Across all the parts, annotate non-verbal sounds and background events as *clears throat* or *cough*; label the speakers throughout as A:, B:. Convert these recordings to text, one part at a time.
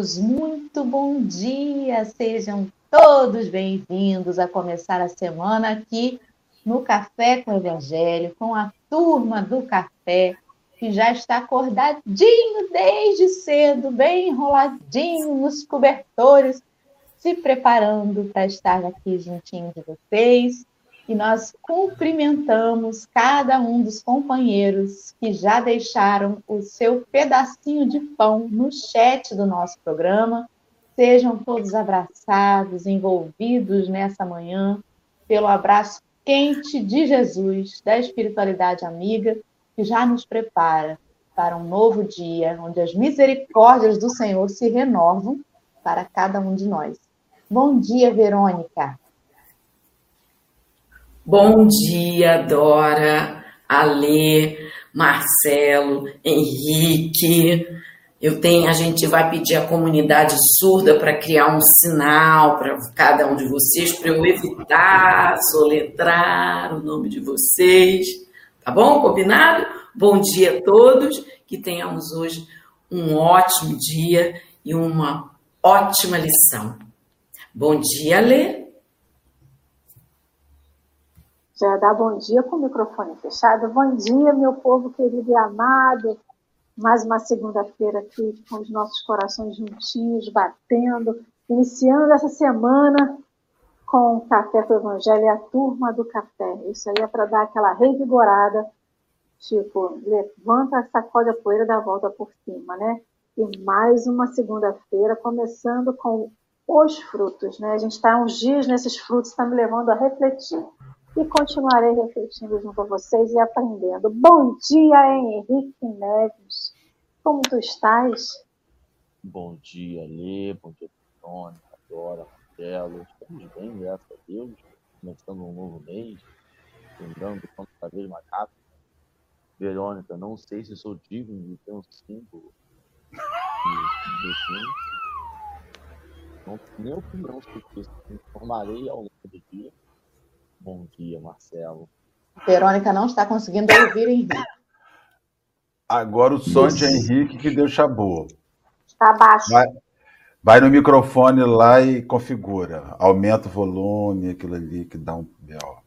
A: queridos, muito bom dia! Sejam todos bem-vindos a começar a semana aqui no Café com o Evangelho, com a turma do café, que já está acordadinho desde cedo, bem enroladinho nos cobertores, se preparando para estar aqui juntinho de vocês e nós cumprimentamos cada um dos companheiros que já deixaram o seu pedacinho de pão no chat do nosso programa. Sejam todos abraçados, envolvidos nessa manhã pelo abraço quente de Jesus, da espiritualidade amiga, que já nos prepara para um novo dia, onde as misericórdias do Senhor se renovam para cada um de nós. Bom dia, Verônica.
B: Bom dia, Dora, Alê, Marcelo, Henrique. Eu tenho, a gente vai pedir à comunidade surda para criar um sinal para cada um de vocês, para eu evitar soletrar o nome de vocês. Tá bom? Combinado? Bom dia a todos, que tenhamos hoje um ótimo dia e uma ótima lição. Bom dia, Alê.
C: Já dá bom dia com o microfone fechado. Bom dia, meu povo querido e amado. Mais uma segunda-feira aqui com os nossos corações juntinhos, batendo, iniciando essa semana com o Café com o Evangelho e a turma do café. Isso aí é para dar aquela revigorada, tipo, levanta, sacode a poeira da volta por cima, né? E mais uma segunda-feira, começando com os frutos, né? A gente está uns dias nesses frutos, está me levando a refletir e continuarei refletindo junto a vocês e aprendendo. Bom dia, Henrique Neves. Como tu estás?
D: Bom dia, Lê. Bom dia, Tônica, Dora, Marcelo. Estamos bem, graças a Deus. Começando um novo mês. Lembrando quanto cada vez mais rápido. Verônica, não sei se sou digno de ter um símbolo de, Não tenho nem opinião sobre isso. Informarei ao longo do dia Bom dia, Marcelo.
A: Verônica não está conseguindo ouvir Henrique.
E: Agora o som Isso. de Henrique que deu chabô.
C: Está baixo.
E: Vai, vai, no microfone lá e configura. Aumenta o volume, aquilo ali que dá um B.O.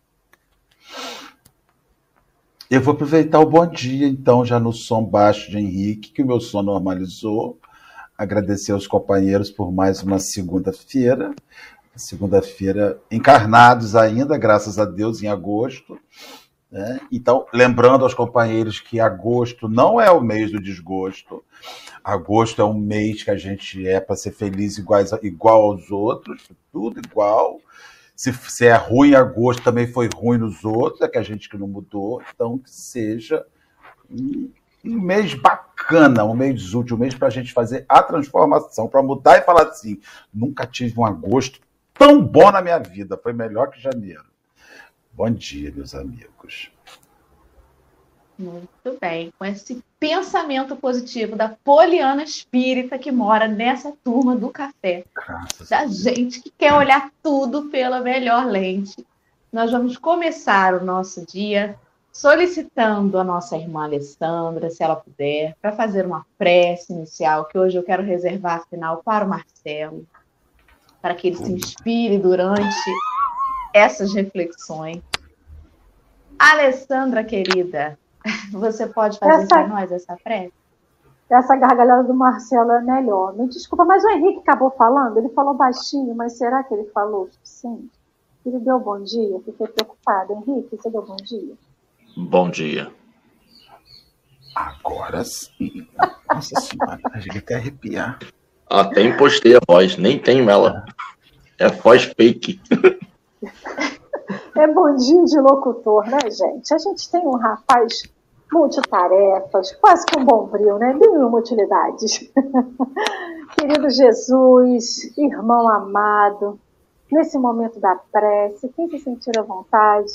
E: Eu vou aproveitar o bom dia, então, já no som baixo de Henrique, que o meu som normalizou. Agradecer aos companheiros por mais uma segunda-feira segunda-feira, encarnados ainda, graças a Deus, em agosto. Né? Então, lembrando aos companheiros que agosto não é o mês do desgosto. Agosto é um mês que a gente é para ser feliz iguais, igual aos outros, tudo igual. Se, se é ruim em agosto, também foi ruim nos outros, é que a gente que não mudou. Então, que seja um, um mês bacana, um mês útil, um mês para a gente fazer a transformação, para mudar e falar assim: nunca tive um agosto tão bom na minha vida. Foi melhor que janeiro. Bom dia, meus amigos.
A: Muito bem. Com esse pensamento positivo da Poliana Espírita que mora nessa turma do café. Graças da gente que quer olhar tudo pela melhor lente. Nós vamos começar o nosso dia solicitando a nossa irmã Alessandra, se ela puder, para fazer uma prece inicial, que hoje eu quero reservar, afinal, para o Marcelo para que ele se inspire durante essas reflexões. Alessandra, querida, *laughs* você pode fazer para nós essa prece?
C: Essa gargalhada do Marcelo é melhor. Me desculpa, mas o Henrique acabou falando, ele falou baixinho, mas será que ele falou sim? Ele deu bom dia? Fiquei preocupada. Henrique, você deu bom dia?
D: Bom dia.
E: Agora sim. Nossa senhora, *laughs* a gente quer arrepiar.
D: Até impostei a voz, nem tenho ela. É voz fake.
C: É bondinho de locutor, né, gente? A gente tem um rapaz multitarefas, quase com bom brilho, né? Mil utilidades. *laughs* Querido Jesus, irmão amado, nesse momento da prece, quem se sentir à vontade,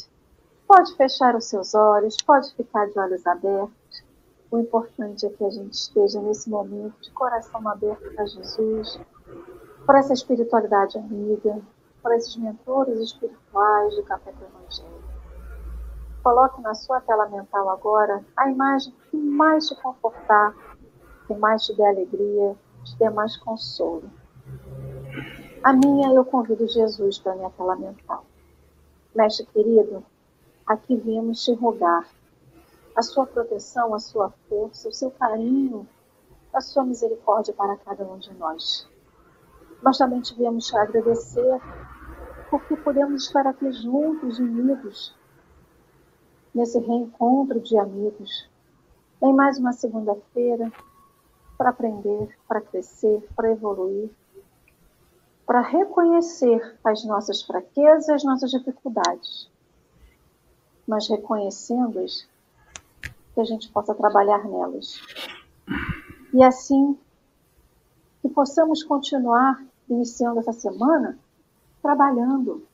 C: pode fechar os seus olhos, pode ficar de olhos abertos. O importante é que a gente esteja nesse momento de coração aberto para Jesus, para essa espiritualidade amiga, para esses mentores espirituais do Café do Evangelho. Coloque na sua tela mental agora a imagem que mais te confortar, que mais te dê alegria, te dê mais consolo. A minha eu convido Jesus para me acalamentar. Mestre querido, aqui viemos te rogar a sua proteção, a sua força, o seu carinho, a sua misericórdia para cada um de nós. Nós também te viemos te agradecer porque podemos estar aqui juntos, unidos, nesse reencontro de amigos, em mais uma segunda-feira, para aprender, para crescer, para evoluir, para reconhecer as nossas fraquezas, as nossas dificuldades, mas reconhecendo-as, que a gente possa trabalhar nelas. E assim, que possamos continuar iniciando essa semana trabalhando,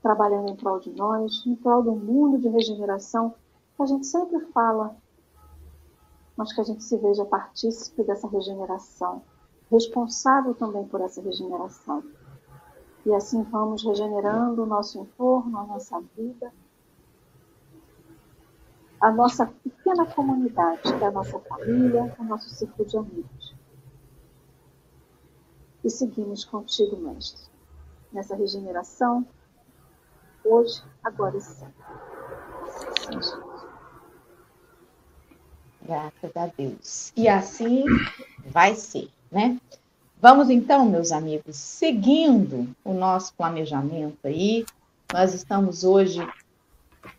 C: trabalhando em prol de nós, em prol do mundo de regeneração que a gente sempre fala, mas que a gente se veja partícipe dessa regeneração, responsável também por essa regeneração. E assim vamos regenerando o nosso entorno, a nossa vida, a nossa pequena comunidade, que é a nossa família, o nosso círculo de amigos. E seguimos contigo, Mestre nessa regeneração, hoje, agora e sempre.
A: Graças a Deus. E assim vai ser, né? Vamos então, meus amigos, seguindo o nosso planejamento aí, nós estamos hoje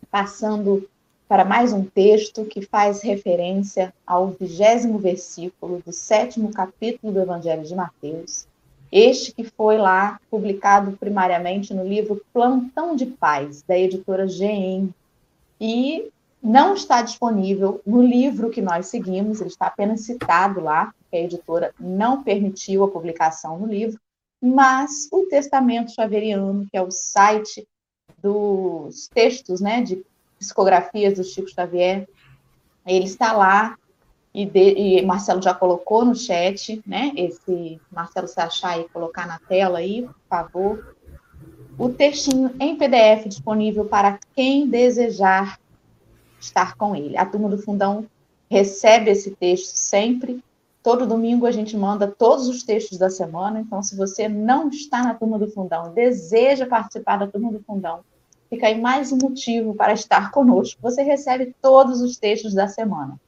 A: passando para mais um texto que faz referência ao vigésimo versículo do sétimo capítulo do Evangelho de Mateus, este que foi lá publicado primariamente no livro Plantão de Paz, da editora GEM, e não está disponível no livro que nós seguimos, ele está apenas citado lá, porque a editora não permitiu a publicação no livro, mas o Testamento Xaveriano, que é o site dos textos né, de psicografias do Chico Xavier, ele está lá e, de, e, Marcelo já colocou no chat, né? Esse Marcelo se achar e colocar na tela aí, por favor. O textinho em PDF disponível para quem desejar estar com ele. A turma do Fundão recebe esse texto sempre. Todo domingo a gente manda todos os textos da semana. Então, se você não está na turma do Fundão, deseja participar da turma do Fundão, fica aí mais um motivo para estar conosco. Você recebe todos os textos da semana.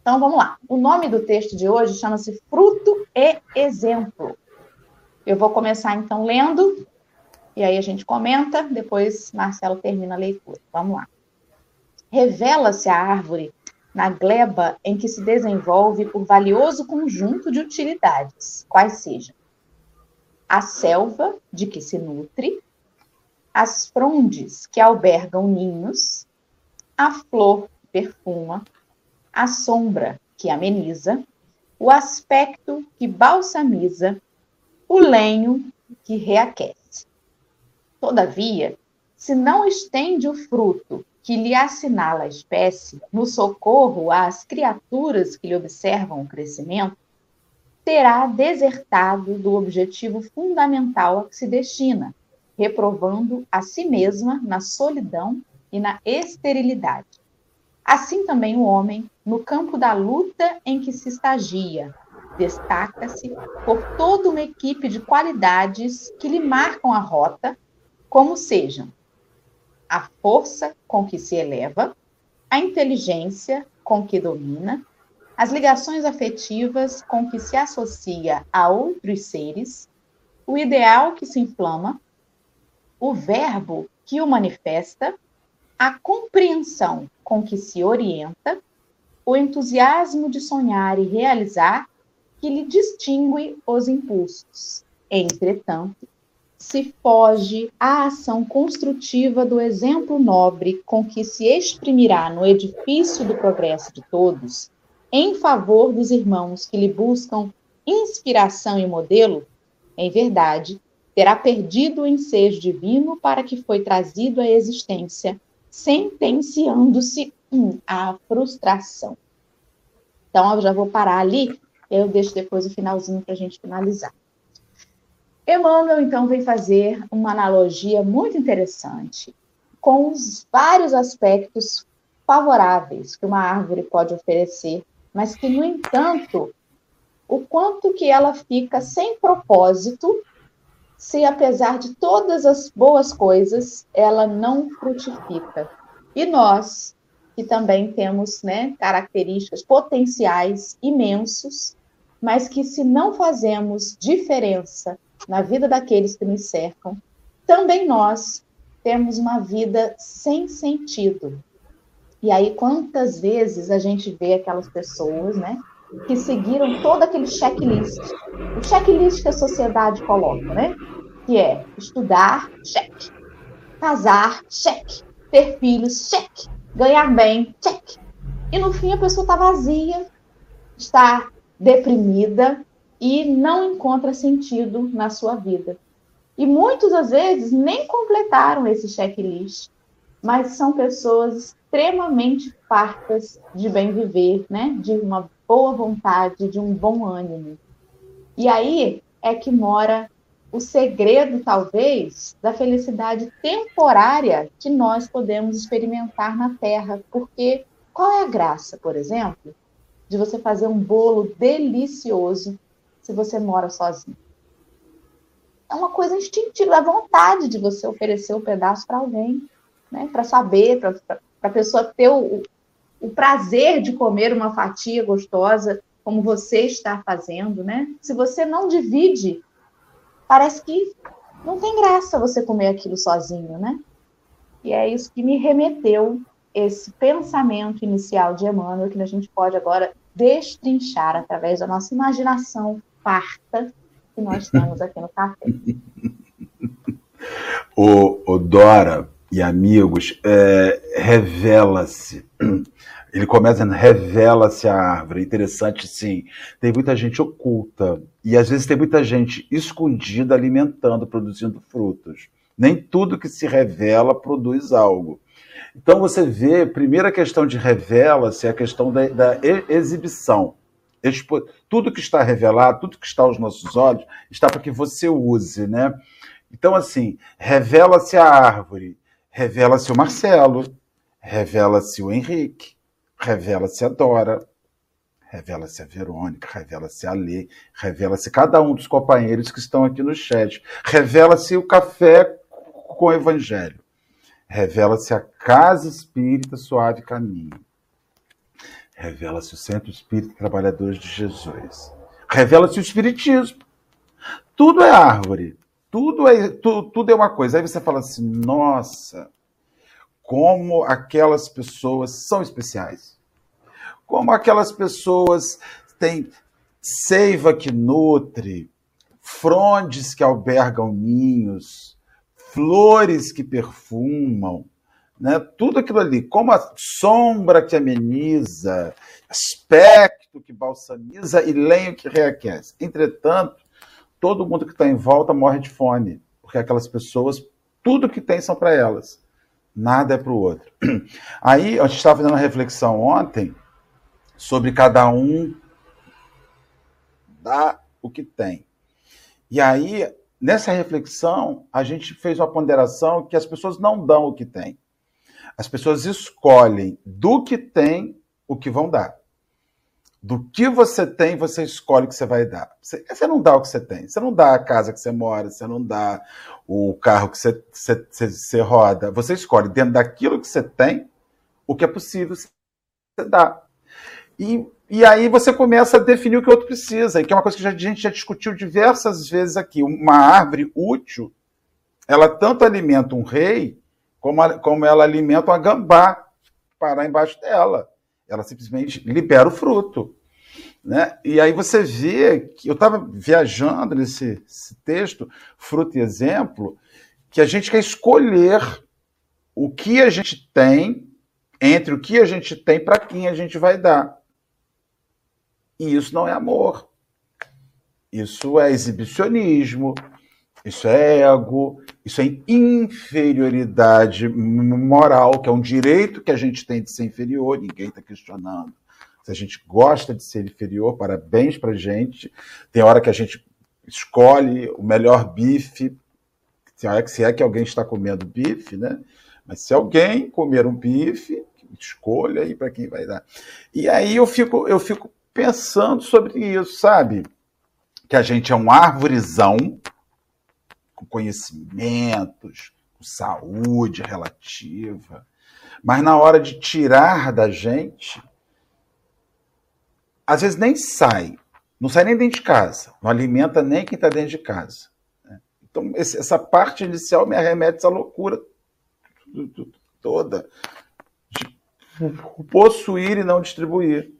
A: Então vamos lá. O nome do texto de hoje chama-se Fruto e Exemplo. Eu vou começar então lendo, e aí a gente comenta, depois Marcelo termina a leitura. Vamos lá. Revela-se a árvore na gleba em que se desenvolve por valioso conjunto de utilidades, quais sejam a selva de que se nutre, as frondes que albergam ninhos, a flor que perfuma, a sombra que ameniza, o aspecto que balsamiza, o lenho que reaquece. Todavia, se não estende o fruto que lhe assinala a espécie no socorro às criaturas que lhe observam o crescimento, terá desertado do objetivo fundamental a que se destina, reprovando a si mesma na solidão e na esterilidade. Assim também o homem, no campo da luta em que se estagia, destaca-se por toda uma equipe de qualidades que lhe marcam a rota, como sejam a força com que se eleva, a inteligência com que domina, as ligações afetivas com que se associa a outros seres, o ideal que se inflama, o verbo que o manifesta, a compreensão com que se orienta, o entusiasmo de sonhar e realizar que lhe distingue os impulsos. Entretanto, se foge à ação construtiva do exemplo nobre com que se exprimirá no edifício do progresso de todos, em favor dos irmãos que lhe buscam inspiração e modelo, em verdade, terá perdido o ensejo divino para que foi trazido à existência sentenciando-se à frustração. Então, eu já vou parar ali, eu deixo depois o finalzinho para a gente finalizar. Emmanuel, então, vem fazer uma analogia muito interessante com os vários aspectos favoráveis que uma árvore pode oferecer, mas que, no entanto, o quanto que ela fica sem propósito se apesar de todas as boas coisas, ela não frutifica. E nós, que também temos né, características potenciais imensos, mas que se não fazemos diferença na vida daqueles que nos cercam, também nós temos uma vida sem sentido. E aí, quantas vezes a gente vê aquelas pessoas, né, que seguiram todo aquele checklist, o checklist que a sociedade coloca, né, que é estudar, cheque, casar, cheque, ter filhos, cheque, ganhar bem, cheque. E no fim a pessoa está vazia, está deprimida e não encontra sentido na sua vida. E muitas das vezes nem completaram esse checklist, mas são pessoas extremamente fartas de bem viver, né? De uma boa vontade, de um bom ânimo. E aí é que mora o segredo, talvez, da felicidade temporária que nós podemos experimentar na Terra. Porque qual é a graça, por exemplo, de você fazer um bolo delicioso se você mora sozinho? É uma coisa instintiva, a vontade de você oferecer um pedaço para alguém, né? para saber, para a pessoa ter o, o prazer de comer uma fatia gostosa, como você está fazendo. Né? Se você não divide parece que não tem graça você comer aquilo sozinho, né? E é isso que me remeteu esse pensamento inicial de Emmanuel que a gente pode agora destrinchar através da nossa imaginação farta que nós temos aqui no café. *laughs*
E: o, o Dora e amigos, é, revela-se *clears throat* ele começa revela-se a árvore. Interessante, sim. Tem muita gente oculta. E às vezes tem muita gente escondida alimentando, produzindo frutos. Nem tudo que se revela produz algo. Então você vê, primeira questão de revela-se é a questão da, da exibição. Expo... Tudo que está revelado, tudo que está aos nossos olhos, está para que você use, né? Então, assim, revela-se a árvore, revela-se o Marcelo, revela-se o Henrique, revela-se a Dora, revela-se a Verônica, revela-se a Lê, revela-se cada um dos companheiros que estão aqui no chat, revela-se o café com o Evangelho, revela-se a Casa Espírita Suave Caminho, revela-se o Centro Espírita Trabalhadores de Jesus, revela-se o Espiritismo. Tudo é árvore, tudo é, tu, tudo é uma coisa. Aí você fala assim, nossa, como aquelas pessoas são especiais como aquelas pessoas têm seiva que nutre, frondes que albergam ninhos, flores que perfumam, né? tudo aquilo ali, como a sombra que ameniza, aspecto que balsamiza e lenho que reaquece. Entretanto, todo mundo que está em volta morre de fome, porque aquelas pessoas, tudo que tem são para elas, nada é para o outro. *clears throat* Aí, a gente estava fazendo uma reflexão ontem sobre cada um dar o que tem. E aí, nessa reflexão, a gente fez uma ponderação que as pessoas não dão o que têm. As pessoas escolhem do que tem o que vão dar. Do que você tem, você escolhe o que você vai dar. Você, você, não dá o que você tem. Você não dá a casa que você mora, você não dá o carro que você, você, você, roda. Você escolhe dentro daquilo que você tem o que é possível você dar. E, e aí você começa a definir o que o outro precisa, que é uma coisa que a gente já discutiu diversas vezes aqui. Uma árvore útil, ela tanto alimenta um rei, como, a, como ela alimenta uma gambá parar embaixo dela. Ela simplesmente libera o fruto. Né? E aí você vê que eu estava viajando nesse texto, fruto e exemplo, que a gente quer escolher o que a gente tem, entre o que a gente tem para quem a gente vai dar. E isso não é amor. Isso é exibicionismo, isso é ego, isso é inferioridade moral, que é um direito que a gente tem de ser inferior, ninguém está questionando. Se a gente gosta de ser inferior, parabéns para gente. Tem hora que a gente escolhe o melhor bife, se é, se é que alguém está comendo bife, né? Mas se alguém comer um bife, escolha aí para quem vai dar. E aí eu fico, eu fico pensando sobre isso, sabe? Que a gente é um árvorezão com conhecimentos, com saúde relativa, mas na hora de tirar da gente, às vezes nem sai, não sai nem dentro de casa, não alimenta nem quem está dentro de casa. Né? Então, essa parte inicial me arremete essa loucura toda de possuir e não distribuir,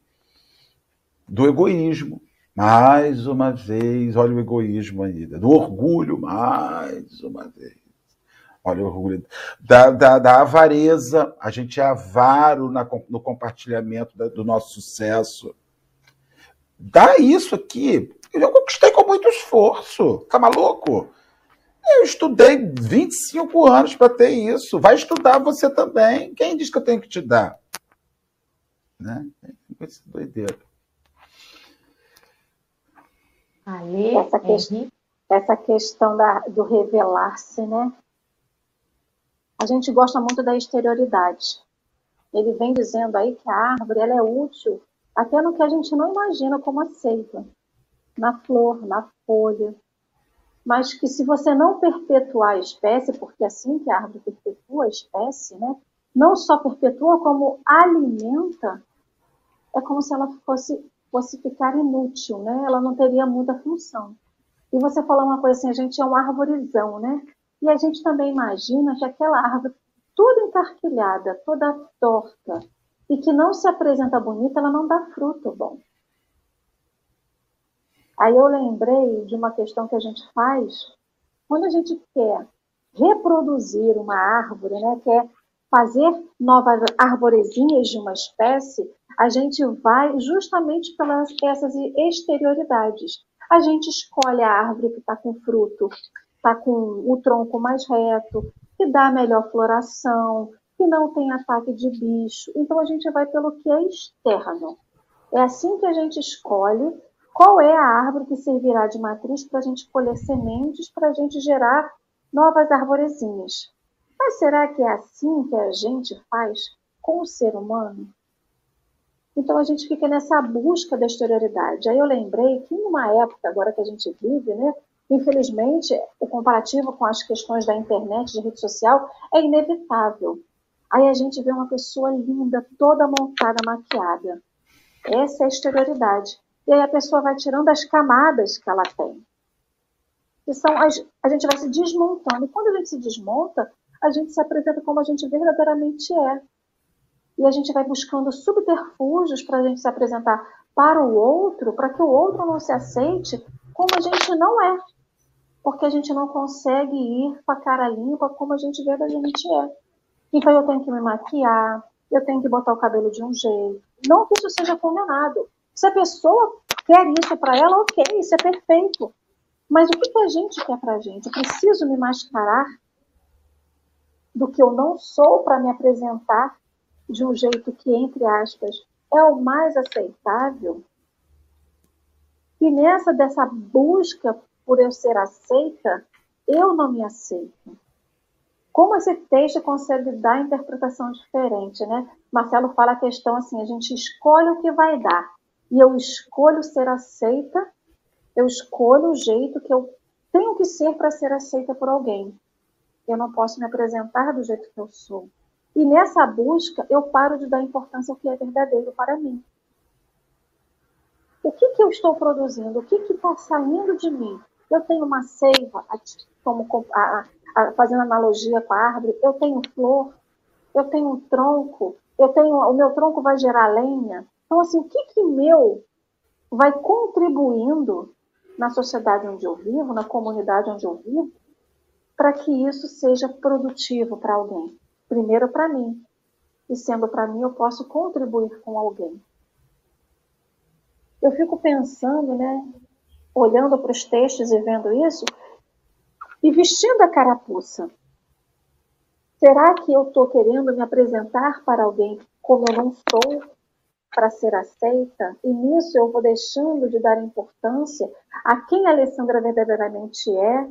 E: do egoísmo. Mais uma vez, olha o egoísmo ainda, do orgulho, mais uma vez. Olha o orgulho. Da, da, da avareza, a gente é avaro na, no compartilhamento da, do nosso sucesso. Dá isso aqui. Eu conquistei com muito esforço. Tá maluco? Eu estudei 25 anos para ter isso. Vai estudar você também. Quem diz que eu tenho que te dar? Né? Doideira.
C: Ali, essa, que, essa questão da, do revelar-se, né? A gente gosta muito da exterioridade. Ele vem dizendo aí que a árvore ela é útil até no que a gente não imagina como a seiva. Na flor, na folha, mas que se você não perpetuar a espécie, porque é assim que a árvore perpetua a espécie, né? não só perpetua, como alimenta, é como se ela fosse, fosse ficar inútil, né? ela não teria muita função. E você falou uma coisa assim, a gente é um arvorezão, né? E a gente também imagina que aquela árvore toda encarquilhada, toda torta, e que não se apresenta bonita, ela não dá fruto bom. Aí eu lembrei de uma questão que a gente faz quando a gente quer reproduzir uma árvore, né, quer fazer novas arvorezinhas de uma espécie, a gente vai justamente pelas essas exterioridades. A gente escolhe a árvore que está com fruto, está com o tronco mais reto, que dá melhor floração, que não tem ataque de bicho. Então a gente vai pelo que é externo. É assim que a gente escolhe qual é a árvore que servirá de matriz para a gente colher sementes, para a gente gerar novas arvorezinhas. Mas será que é assim que a gente faz com o ser humano? Então a gente fica nessa busca da exterioridade. Aí eu lembrei que em uma época agora que a gente vive, né, infelizmente o comparativo com as questões da internet, de rede social, é inevitável. Aí a gente vê uma pessoa linda, toda montada, maquiada. Essa é a exterioridade. E aí a pessoa vai tirando as camadas que ela tem. Que são as, a gente vai se desmontando. E quando a gente se desmonta, a gente se apresenta como a gente verdadeiramente é. E a gente vai buscando subterfúgios para a gente se apresentar para o outro, para que o outro não se aceite como a gente não é. Porque a gente não consegue ir com a cara limpa como a gente verdadeiramente é. Então eu tenho que me maquiar, eu tenho que botar o cabelo de um jeito. Não que isso seja condenado. Se a pessoa quer isso para ela, ok, isso é perfeito. Mas o que, que a gente quer para a gente? Eu preciso me mascarar do que eu não sou para me apresentar de um jeito que, entre aspas, é o mais aceitável? E nessa dessa busca por eu ser aceita, eu não me aceito. Como esse texto consegue dar interpretação diferente, né? Marcelo fala a questão assim, a gente escolhe o que vai dar e eu escolho ser aceita, eu escolho o jeito que eu tenho que ser para ser aceita por alguém. Eu não posso me apresentar do jeito que eu sou. E nessa busca, eu paro de dar importância ao que é verdadeiro para mim. O que, que eu estou produzindo? O que está saindo de mim? Eu tenho uma seiva, como, a, a, fazendo analogia com a árvore, eu tenho flor, eu tenho um tronco, eu tenho, o meu tronco vai gerar lenha, então, assim, o que, que meu vai contribuindo na sociedade onde eu vivo, na comunidade onde eu vivo, para que isso seja produtivo para alguém? Primeiro para mim. E sendo para mim, eu posso contribuir com alguém. Eu fico pensando, né, olhando para os textos e vendo isso, e vestindo a carapuça. Será que eu estou querendo me apresentar para alguém como eu não sou? para ser aceita, e nisso eu vou deixando de dar importância a quem a Alessandra verdadeiramente é,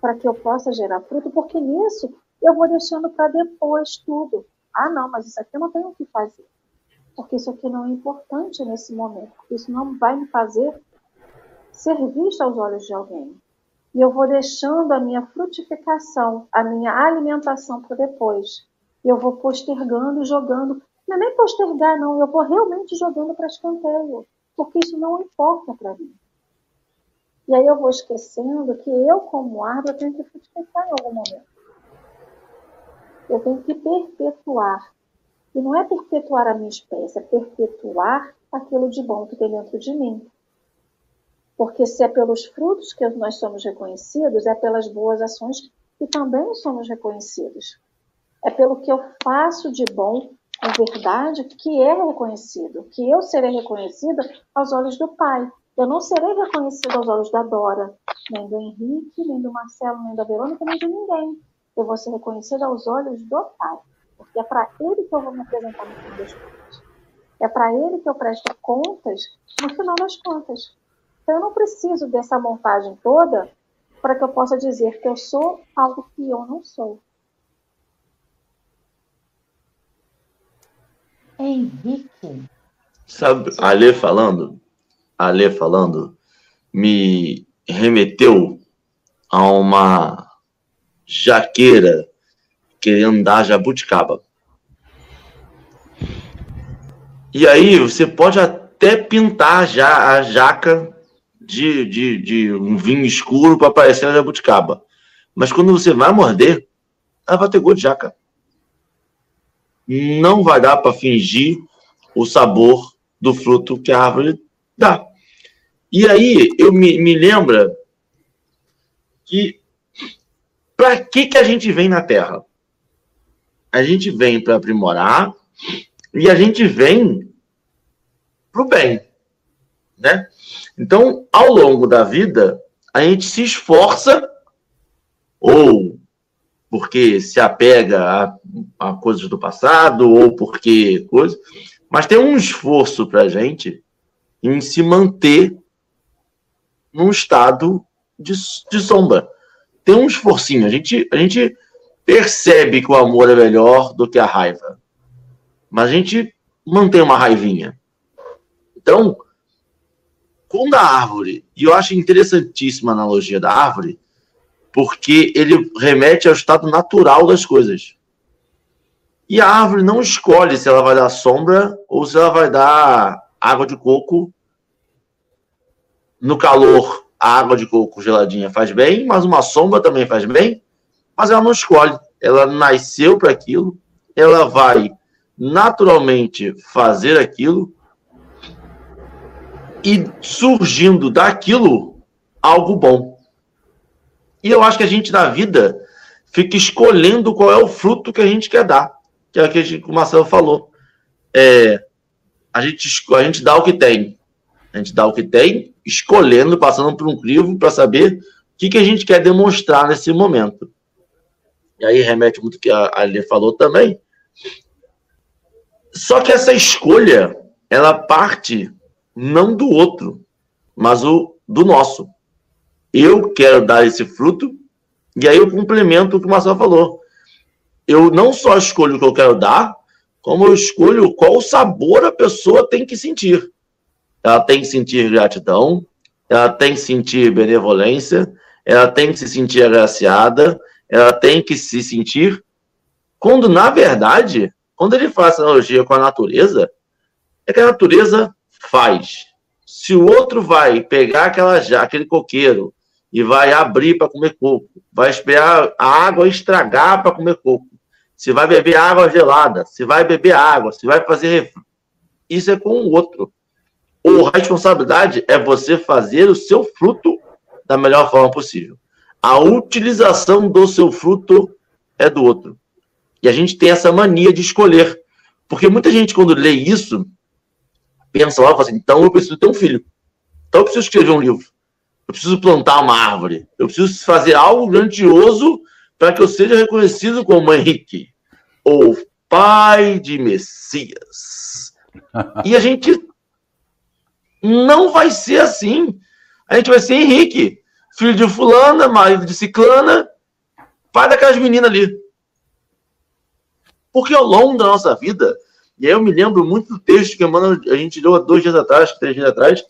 C: para que eu possa gerar fruto, porque nisso eu vou deixando para depois tudo. Ah, não, mas isso aqui eu não tenho o que fazer. porque isso aqui não é importante nesse momento, porque isso não vai me fazer ser vista aos olhos de alguém. E eu vou deixando a minha frutificação, a minha alimentação para depois. Eu vou postergando, jogando. Não é nem postergar, não, eu vou realmente jogando para escanteio, porque isso não importa para mim. E aí eu vou esquecendo que eu, como árvore, tenho que frutificar em algum momento. Eu tenho que perpetuar. E não é perpetuar a minha espécie, é perpetuar aquilo de bom que tem dentro de mim. Porque se é pelos frutos que nós somos reconhecidos, é pelas boas ações que também somos reconhecidos. É pelo que eu faço de bom, com verdade, que é reconhecido, que eu serei reconhecida aos olhos do Pai. Eu não serei reconhecida aos olhos da Dora, nem do Henrique, nem do Marcelo, nem da Verônica, nem de ninguém. Eu vou ser reconhecida aos olhos do Pai. Porque é para Ele que eu vou me apresentar no final das contas. É para Ele que eu presto contas no final das contas. Então eu não preciso dessa montagem toda para que eu possa dizer que eu sou algo que eu não sou.
A: Henrique.
F: Sabe, a Lê falando, a Lê falando, me remeteu a uma jaqueira querendo dar jabuticaba. E aí você pode até pintar já a jaca de, de, de um vinho escuro para parecer jabuticaba. Mas quando você vai morder, ela vai ter gosto de jaca. Não vai dar para fingir o sabor do fruto que a árvore dá. E aí eu me, me lembra que para que, que a gente vem na Terra? A gente vem para aprimorar e a gente vem para o bem, né? Então, ao longo da vida, a gente se esforça, ou porque se apega a, a coisas do passado, ou porque coisa, mas tem um esforço para a gente em se manter num estado de, de sombra. Tem um esforcinho. A gente, a gente percebe que o amor é melhor do que a raiva. Mas a gente mantém uma raivinha. Então, quando a árvore, e eu acho interessantíssima a analogia da árvore, porque ele remete ao estado natural das coisas. E a árvore não escolhe se ela vai dar sombra ou se ela vai dar água de coco. No calor, a água de coco geladinha faz bem, mas uma sombra também faz bem. Mas ela não escolhe. Ela nasceu para aquilo, ela vai naturalmente fazer aquilo e surgindo daquilo algo bom. E eu acho que a gente na vida fica escolhendo qual é o fruto que a gente quer dar, que é o que, o Marcelo falou. É, a, gente, a gente dá o que tem. A gente dá o que tem, escolhendo, passando por um crivo para saber o que, que a gente quer demonstrar nesse momento. E aí remete muito que a Aline falou também. Só que essa escolha, ela parte não do outro, mas o do nosso. Eu quero dar esse fruto, e aí eu complemento o que o Marcelo falou. Eu não só escolho o que eu quero dar, como eu escolho qual sabor a pessoa tem que sentir. Ela tem que sentir gratidão, ela tem que sentir benevolência, ela tem que se sentir agraciada, ela tem que se sentir. Quando, na verdade, quando ele faz analogia com a natureza, é que a natureza faz. Se o outro vai pegar aquela, aquele coqueiro e vai abrir para comer coco, vai esperar a água estragar para comer coco, se vai beber água gelada, se vai beber água, se vai fazer isso é com o outro. A responsabilidade é você fazer o seu fruto da melhor forma possível. A utilização do seu fruto é do outro. E a gente tem essa mania de escolher. Porque muita gente, quando lê isso, pensa lá, fala assim, então eu preciso ter um filho. Então eu preciso escrever um livro. Eu preciso plantar uma árvore. Eu preciso fazer algo grandioso para que eu seja reconhecido como Henrique, ou pai de Messias. *laughs* E a gente não vai ser assim. A gente vai ser Henrique, filho de fulana, marido de ciclana, pai daquelas meninas ali. Porque ao longo da nossa vida, E aí eu me lembro muito do texto que a gente deu há dois dias atrás, três dias atrás.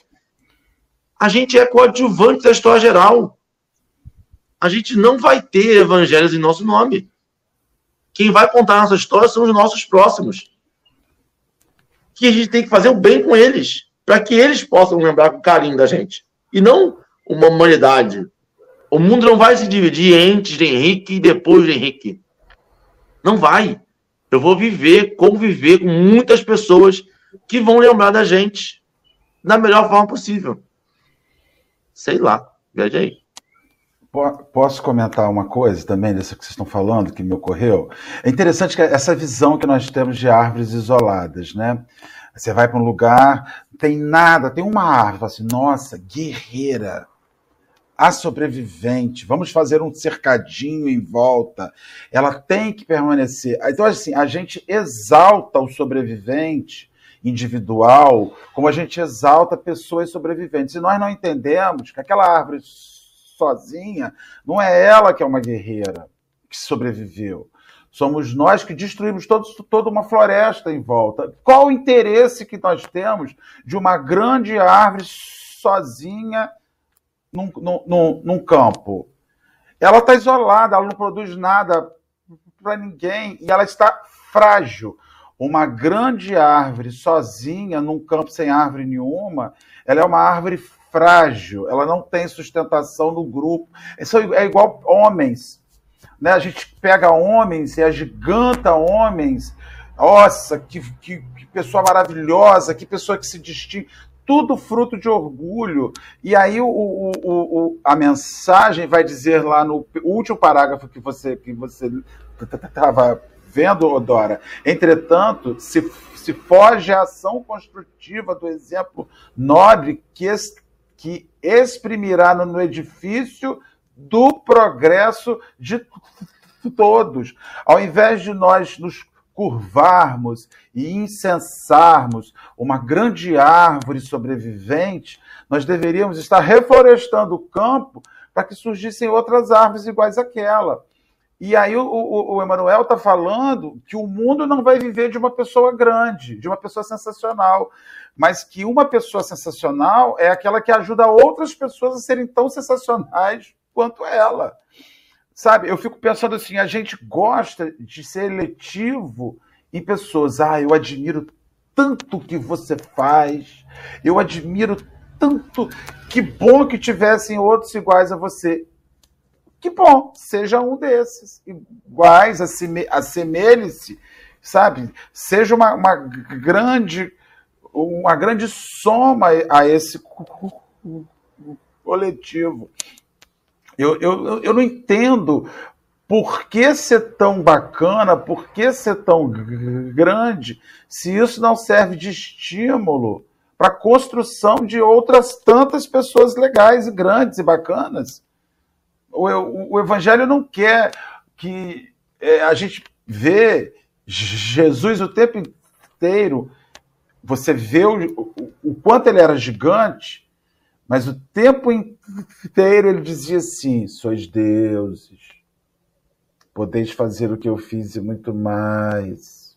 F: A gente é coadjuvante da história geral. A gente não vai ter evangelhos em nosso nome. Quem vai contar a nossa história são os nossos próximos. Que a gente tem que fazer o bem com eles, para que eles possam lembrar com carinho da gente. E não uma humanidade. O mundo não vai se dividir antes de Henrique e depois de Henrique. Não vai. Eu vou viver, conviver com muitas pessoas que vão lembrar da gente da melhor forma possível. Sei lá, veja aí.
E: Posso comentar uma coisa também dessa que vocês estão falando, que me ocorreu? É interessante que essa visão que nós temos de árvores isoladas, né? Você vai para um lugar, tem nada, tem uma árvore, assim, nossa, guerreira, a sobrevivente, vamos fazer um cercadinho em volta, ela tem que permanecer. Então, assim, a gente exalta o sobrevivente individual, como a gente exalta pessoas sobreviventes. E nós não entendemos que aquela árvore sozinha, não é ela que é uma guerreira que sobreviveu. Somos nós que destruímos todos, toda uma floresta em volta. Qual o interesse que nós temos de uma grande árvore sozinha num, num, num campo? Ela está isolada, ela não produz nada para ninguém e ela está frágil. Uma grande árvore sozinha num campo sem árvore nenhuma, ela é uma árvore frágil, ela não tem sustentação no grupo. É igual homens. Né? A gente pega homens e agiganta homens. Nossa, que, que, que pessoa maravilhosa, que pessoa que se distingue. Tudo fruto de orgulho. E aí o, o, o, a mensagem vai dizer lá no último parágrafo que você que você estava vendo, Dora. Entretanto, se, se foge a ação construtiva do exemplo nobre que que exprimirá no edifício do progresso de todos. Ao invés de nós nos curvarmos e incensarmos uma grande árvore sobrevivente, nós deveríamos estar reflorestando o campo para que surgissem outras árvores iguais àquela. E aí o, o, o Emanuel está falando que o mundo não vai viver de uma pessoa grande, de uma pessoa sensacional, mas que uma pessoa sensacional é aquela que ajuda outras pessoas a serem tão sensacionais quanto ela. Sabe, eu fico pensando assim, a gente gosta de ser eletivo em pessoas. Ah, eu admiro tanto que você faz, eu admiro tanto, que bom que tivessem outros iguais a você. Que bom, seja um desses, iguais, assemelhe-se, sabe? Seja uma, uma, grande uma grande soma a esse coletivo. Eu, eu, eu não entendo por que ser tão bacana, por que ser tão grande, se isso não serve de estímulo para a construção de outras tantas pessoas legais e grandes e bacanas o, o Evangelho não quer que é, a gente vê Jesus o tempo inteiro. Você vê o, o, o quanto ele era gigante, mas o tempo inteiro ele dizia assim: sois deuses, podeis fazer o que eu fiz e muito mais.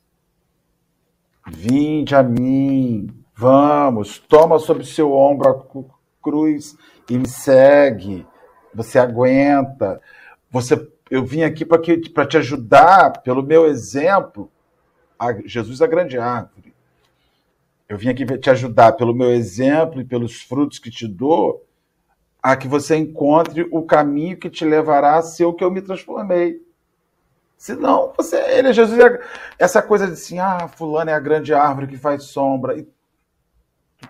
E: Vinde a mim, vamos, toma sobre seu ombro a cruz e me segue você aguenta. Você, eu vim aqui para te ajudar, pelo meu exemplo. A, Jesus a grande árvore. Eu vim aqui te ajudar pelo meu exemplo e pelos frutos que te dou, a que você encontre o caminho que te levará a ser o que eu me transformei. Senão, você, ele, é Jesus, essa coisa de assim, ah, fulano é a grande árvore que faz sombra. E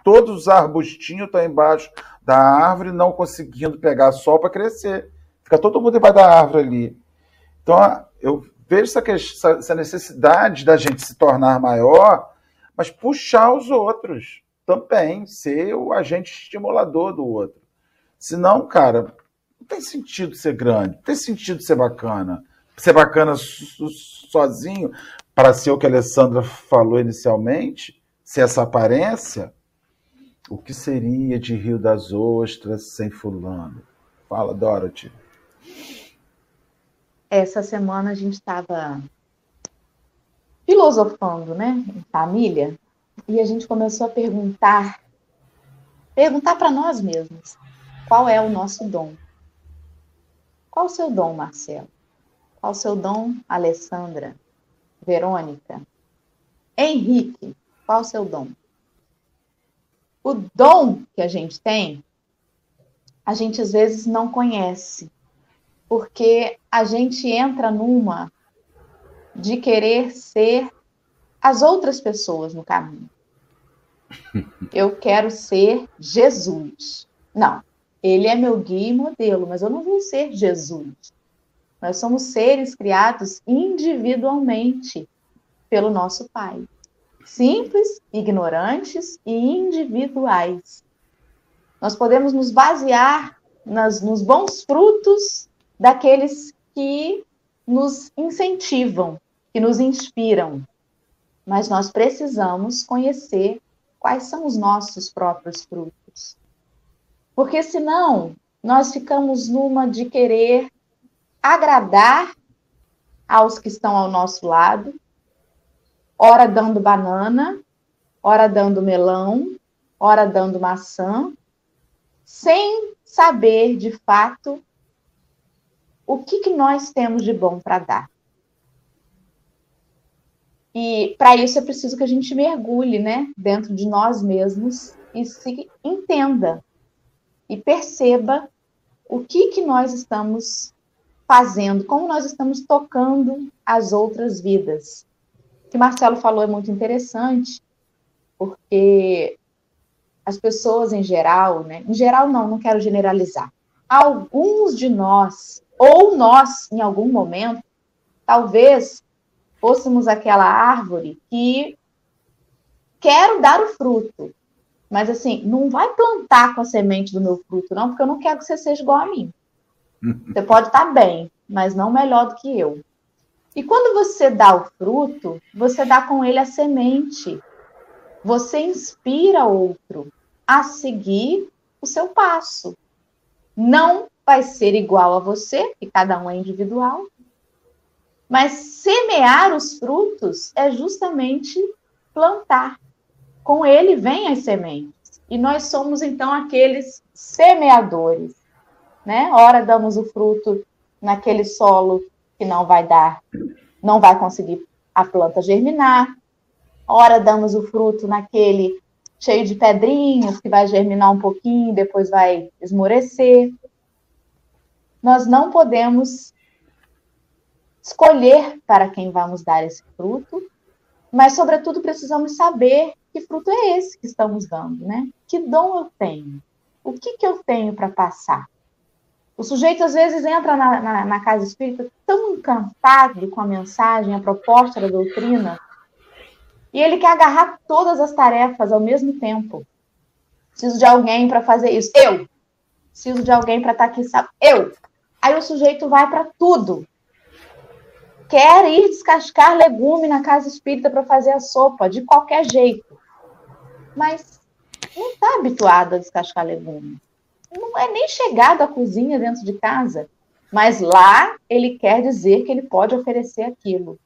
E: todos os arbustinhos estão embaixo da árvore, não conseguindo pegar sol para crescer. Fica todo mundo debaixo da árvore ali. Então, eu vejo essa, essa necessidade da gente se tornar maior, mas puxar os outros também, ser o agente estimulador do outro. Senão, cara, não tem sentido ser grande, não tem sentido ser bacana. Ser bacana sozinho, para ser o que a Alessandra falou inicialmente, ser essa aparência, o que seria de Rio das Ostras sem fulano? Fala, Dorothy.
A: Essa semana a gente estava filosofando, né, em família, e a gente começou a perguntar, perguntar para nós mesmos, qual é o nosso dom? Qual o seu dom, Marcelo? Qual o seu dom, Alessandra? Verônica? Henrique, qual o seu dom? O dom que a gente tem, a gente às vezes não conhece, porque a gente entra numa de querer ser as outras pessoas no caminho. *laughs* Eu quero ser Jesus. Não, ele é meu guia e modelo, mas eu não vou ser Jesus. Nós somos seres criados individualmente pelo nosso Pai. Simples, ignorantes e individuais. Nós podemos nos basear nas, nos bons frutos daqueles que nos incentivam, que nos inspiram. Mas nós precisamos conhecer quais são os nossos próprios frutos. Porque senão nós ficamos numa de querer agradar aos que estão ao nosso lado, ora dando banana, ora dando melão, ora dando maçã, sem saber de fato o que, que nós temos de bom para dar. E para isso é preciso que a gente mergulhe, né, dentro de nós mesmos e se entenda e perceba o que que nós estamos fazendo, como nós estamos tocando as outras vidas. O que Marcelo falou é muito interessante, porque as pessoas em geral, né? Em geral não, não quero generalizar. Alguns de nós, ou nós em algum momento, talvez fôssemos aquela árvore que quero dar o fruto, mas assim, não vai plantar com a semente do meu fruto, não, porque eu não quero que você seja igual a mim. *laughs* Você pode estar bem, mas não melhor do que eu. E quando você dá o fruto, você dá com ele a semente. Você inspira outro a seguir o seu passo. Não vai ser igual a você, que cada um é individual, mas semear os frutos é justamente plantar. Com ele vem as sementes. E nós somos então aqueles semeadores né? Ora damos o fruto naquele solo que não vai dar, não vai conseguir a planta germinar. Ora damos o fruto naquele cheio de pedrinhas que vai germinar um pouquinho, depois vai esmorecer. Nós não podemos escolher para quem vamos dar esse fruto, mas sobretudo precisamos saber que fruto é esse que estamos dando, né? Que dom eu tenho? O que, que eu tenho para passar? O sujeito às vezes entra na, na, na, casa espírita tão encantado com a mensagem, a proposta da doutrina, e ele quer agarrar todas as tarefas ao mesmo tempo. Preciso de alguém para fazer isso. Eu. Preciso de alguém para estar aqui, sabe? Eu. Aí o sujeito vai para tudo. Quer ir descascar legume na casa espírita para fazer a sopa, de qualquer jeito. Mas não está habituado a descascar legume não é nem chegado à cozinha dentro de casa, mas lá ele quer dizer que ele pode oferecer aquilo.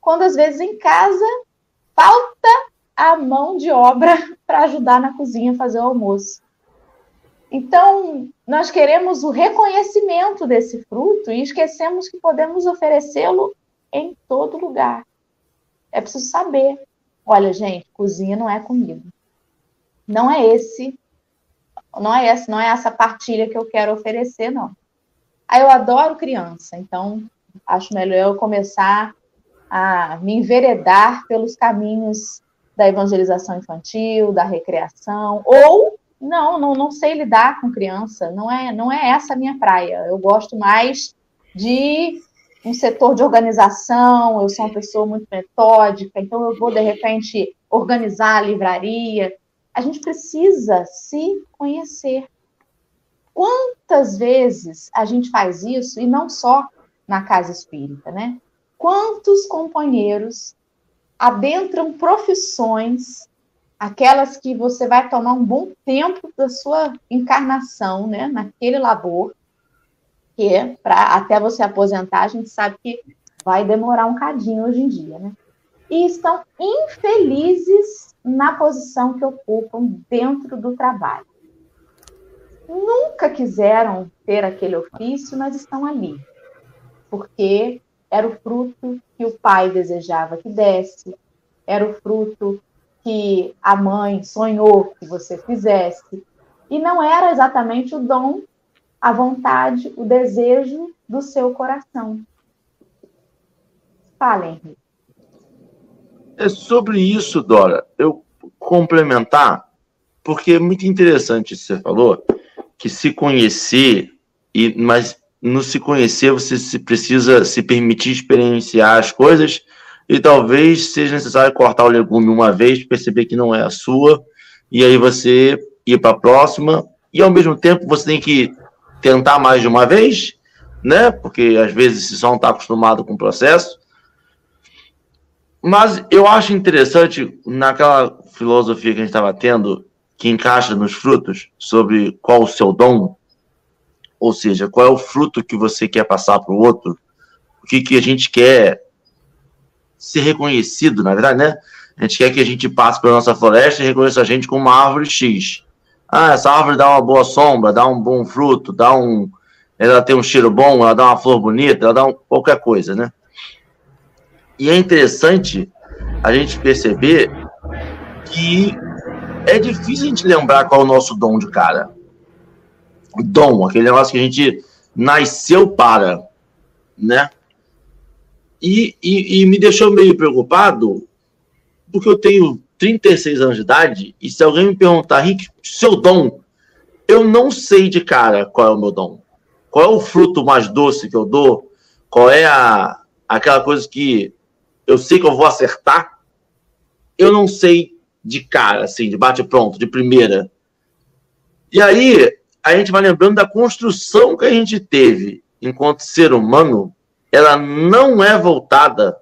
A: Quando às vezes em casa falta a mão de obra *laughs* para ajudar na cozinha a fazer o almoço. Então, nós queremos o reconhecimento desse fruto e esquecemos que podemos oferecê-lo em todo lugar. É preciso saber. Olha, gente, cozinha não é comigo. Não é esse não é essa, não é essa partilha que eu quero oferecer, não. Aí eu adoro criança, então acho melhor eu começar a me enveredar pelos caminhos da evangelização infantil, da recreação, ou não, não, não sei lidar com criança, não é, não é essa a minha praia. Eu gosto mais de um setor de organização, eu sou uma pessoa muito metódica, então eu vou de repente organizar a livraria, a gente precisa se conhecer. Quantas vezes a gente faz isso, e não só na casa espírita, né? Quantos companheiros adentram profissões, aquelas que você vai tomar um bom tempo da sua encarnação, né? Naquele labor, que é para até você aposentar, a gente sabe que vai demorar um cadinho hoje em dia, né? e estão infelizes na posição que ocupam dentro do trabalho. Nunca quiseram ter aquele ofício, mas estão ali, porque era o fruto que o pai desejava que desse, era o fruto que a mãe sonhou que você fizesse, e não era exatamente o dom, a vontade, o desejo do seu coração. Fala, Henrique.
F: É sobre isso, Dora. Eu complementar, porque é muito interessante isso que você falou, que se conhecer, e mas no se conhecer você se precisa se permitir experienciar as coisas e talvez seja necessário cortar o legume uma vez, perceber que não é a sua, e aí você ir para a próxima, e ao mesmo tempo você tem que tentar mais de uma vez, né? Porque às vezes você só não está acostumado com o processo. Mas eu acho interessante, naquela filosofia que a gente estava tendo, que encaixa nos frutos, sobre qual o seu dom, ou seja, qual é o fruto que você quer passar para o outro, o que, que a gente quer ser reconhecido, na verdade, né? A gente quer que a gente passe pela nossa floresta e reconheça a gente como uma árvore X. Ah, essa árvore dá uma boa sombra, dá um bom fruto, dá um. Ela tem um cheiro bom, ela dá uma flor bonita, ela dá um, qualquer coisa, né? E é interessante a gente perceber que é difícil a gente lembrar qual é o nosso dom de cara. Dom, aquele negócio que a gente nasceu para, né? E, e, e me deixou meio preocupado, porque eu tenho 36 anos de idade, e se alguém me perguntar, Rick, seu dom, eu não sei de cara qual é o meu dom. Qual é o fruto mais doce que eu dou? Qual é a, aquela coisa que eu sei que eu vou acertar, eu não sei de cara, assim, de bate pronto, de primeira. E aí a gente vai lembrando da construção que a gente teve enquanto ser humano, ela não é voltada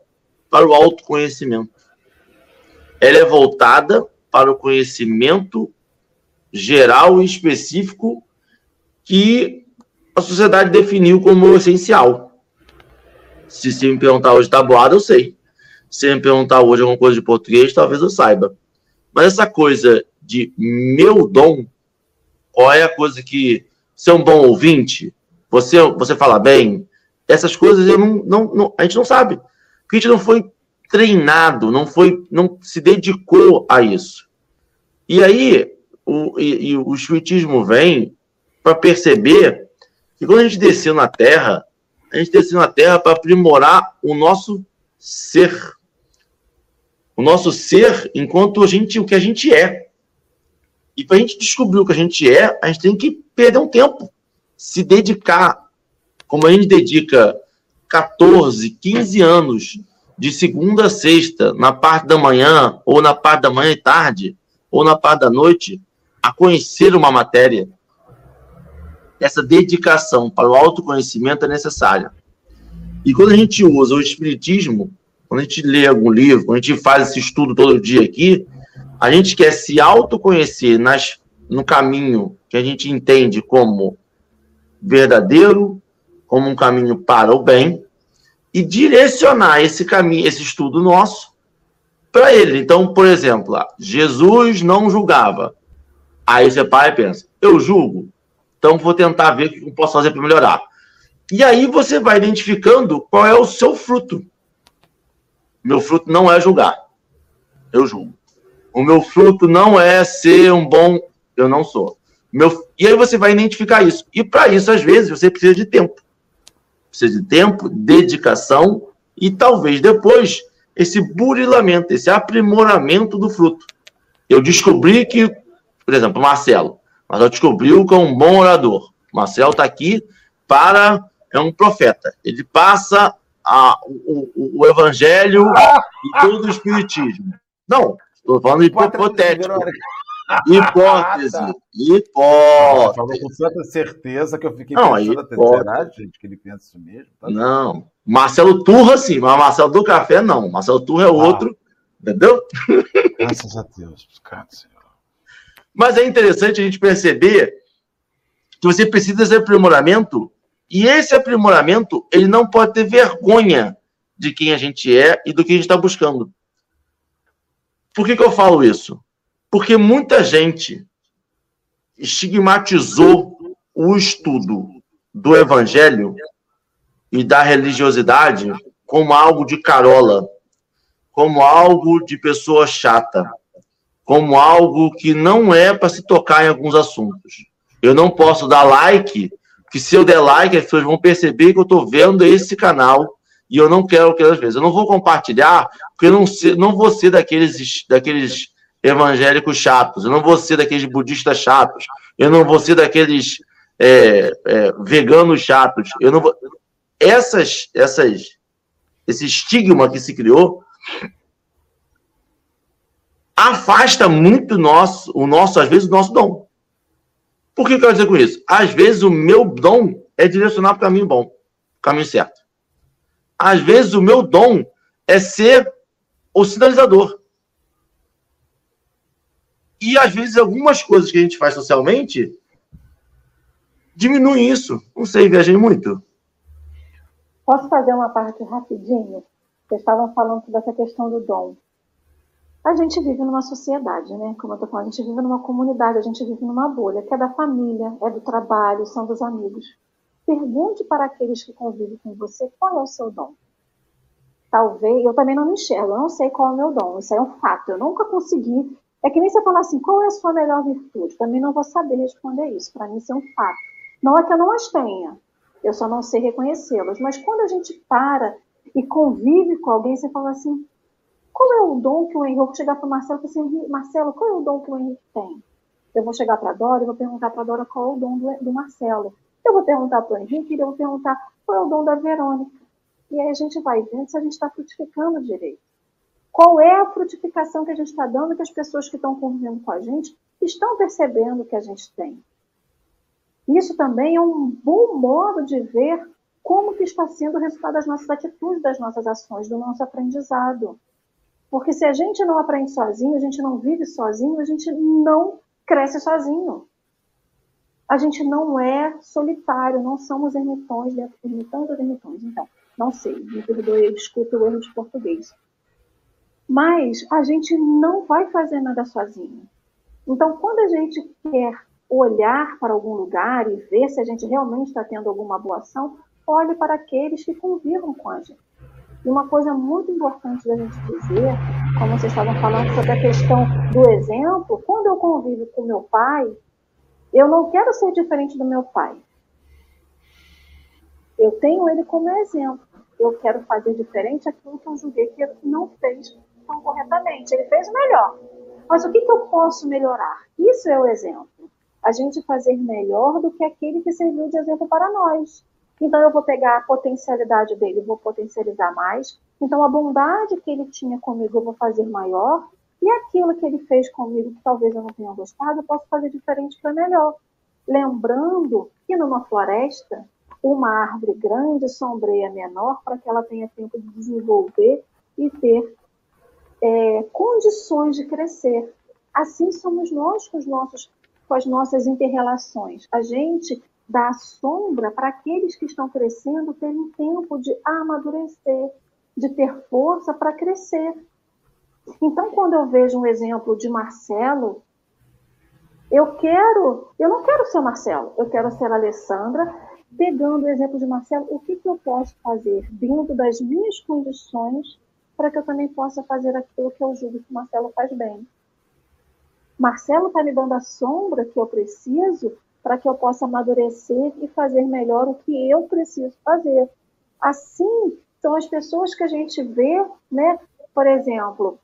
F: para o autoconhecimento. Ela é voltada para o conhecimento geral e específico que a sociedade definiu como essencial. Se você me perguntar hoje tabuada, eu sei se me perguntar hoje alguma coisa de português, talvez eu saiba. Mas essa coisa de meu dom, qual é a coisa que ser um bom ouvinte, você, você fala bem, essas coisas eu não, não, não, a gente não sabe. Porque a gente não foi treinado, não foi, não se dedicou a isso. E aí o, e, e o espiritismo vem para perceber que quando a gente desceu na Terra, a gente desceu na Terra para aprimorar o nosso ser o nosso ser enquanto a gente, o que a gente é. E para a gente descobrir o que a gente é, a gente tem que perder um tempo, se dedicar. Como a gente dedica 14, 15 anos de segunda a sexta, na parte da manhã, ou na parte da manhã e tarde, ou na parte da noite, a conhecer uma matéria. Essa dedicação para o autoconhecimento é necessária. E quando a gente usa o Espiritismo quando a gente lê algum livro, quando a gente faz esse estudo todo dia aqui, a gente quer se autoconhecer nas, no caminho que a gente entende como verdadeiro, como um caminho para o bem, e direcionar esse caminho, esse estudo nosso, para ele. Então, por exemplo, Jesus não julgava. Aí você e pensa, eu julgo, então vou tentar ver o que eu posso fazer para melhorar. E aí você vai identificando qual é o seu fruto. Meu fruto não é julgar. Eu julgo. O meu fruto não é ser um bom. Eu não sou. Meu... E aí você vai identificar isso. E para isso, às vezes, você precisa de tempo. Precisa de tempo, dedicação e talvez depois esse burilamento, esse aprimoramento do fruto. Eu descobri que, por exemplo, Marcelo, mas eu descobri que é um bom orador. Marcelo está aqui para. É um profeta. Ele passa a, o, o, evangelho e todo o espiritismo. Não, estou falando de hipotético. Hipótese. Hipótese.
E: Falou com tanta certeza que eu fiquei
F: não, pensando
E: será, gente, que ele pensa isso mesmo?
F: Tá não. Marcelo Turra, sim, mas Marcelo do Café, não. Marcelo Turra é ah. outro, entendeu?
E: Graças a Deus, cara, Senhor.
F: Mas é interessante a gente perceber que você precisa desse aprimoramento e esse aprimoramento, ele não pode ter vergonha de quem a gente é e do que a gente está buscando. Por que, que eu falo isso? Porque muita gente estigmatizou o estudo do evangelho e da religiosidade como algo de carola, como algo de pessoa chata, como algo que não é para se tocar em alguns assuntos. Eu não posso dar like, que se eu der like, as pessoas vão perceber que eu estou vendo esse canal e eu não quero que elas vejam. Eu não vou compartilhar, porque eu não, não vou ser daqueles, daqueles evangélicos chatos, eu não vou ser daqueles budistas chatos, eu não vou ser daqueles é, é, veganos chatos, eu não vou. Essas, essas, esse estigma que se criou afasta muito nosso, o nosso, às vezes, o nosso dom. Por que eu quero dizer com isso? Às vezes o meu dom é direcionar para o caminho bom, caminho certo. Às vezes o meu dom é ser o sinalizador. E às vezes algumas coisas que a gente faz socialmente diminuem isso. Não sei, viajei muito.
C: Posso fazer uma parte rapidinho? Vocês estavam falando dessa questão do dom. A gente vive numa sociedade, né? Como eu tô falando, a gente vive numa comunidade, a gente vive numa bolha, que é da família, é do trabalho, são dos amigos. Pergunte para aqueles que convivem com você qual é o seu dom. Talvez, eu também não me enxergo, eu não sei qual é o meu dom, isso é um fato. Eu nunca consegui. É que nem você falar assim, qual é a sua melhor virtude? Também não vou saber responder isso. Para mim, isso é um fato. Não é que eu não as tenha, eu só não sei reconhecê-las. Mas quando a gente para e convive com alguém, você fala assim, qual é o dom que o Henrique... Eu vou chegar para o Marcelo e falar assim, Marcelo, qual é o dom que o Henrique tem? Eu vou chegar para a Dora e vou perguntar para a Dora qual é o dom do, do Marcelo. Eu vou perguntar para o Henrique e eu vou perguntar qual é o dom da Verônica. E aí a gente vai vendo se a gente está frutificando direito. Qual é a frutificação que a gente está dando que as pessoas que estão convivendo com a gente estão percebendo que a gente tem. Isso também é um bom modo de ver como que está sendo o resultado das nossas atitudes, das nossas ações, do nosso aprendizado. Porque se a gente não aprende sozinho, a gente não vive sozinho, a gente não cresce sozinho. A gente não é solitário, não somos ermitões, ermitões ou ermitões. Então, não sei, me perdoe, desculpe o erro de português. Mas a gente não vai fazer nada sozinho. Então, quando a gente quer olhar para algum lugar e ver se a gente realmente está tendo alguma boa ação, olhe para aqueles que convivam com a gente. E uma coisa muito importante da gente dizer, como vocês estavam falando sobre a questão do exemplo, quando eu convivo com meu pai, eu não quero ser diferente do meu pai. Eu tenho ele como exemplo. Eu quero fazer diferente aquilo que eu julguei que ele não fez corretamente. Ele fez melhor. Mas o que, que eu posso melhorar? Isso é o exemplo. A gente fazer melhor do que aquele que serviu de exemplo para nós. Então eu vou pegar a potencialidade dele, vou potencializar mais. Então a bondade que ele tinha comigo eu vou fazer maior. E aquilo que ele fez comigo que talvez eu não tenha gostado, eu posso fazer diferente para melhor. Lembrando que numa floresta, uma árvore grande sombreia menor para que ela tenha tempo de desenvolver e ter é, condições de crescer. Assim somos nós com, os nossos, com as nossas interrelações. A gente dá sombra para aqueles que estão crescendo terem tempo de amadurecer, de ter força para crescer. Então, quando eu vejo um exemplo de Marcelo, eu quero, eu não quero ser Marcelo, eu quero ser Alessandra, pegando o exemplo de Marcelo, o que, que eu posso fazer dentro das minhas condições para que eu também possa fazer aquilo que eu julgo que Marcelo faz bem. Marcelo está me dando a sombra que eu preciso para que eu possa amadurecer e fazer melhor o que eu preciso fazer. Assim, são as pessoas que a gente vê, né? Por exemplo,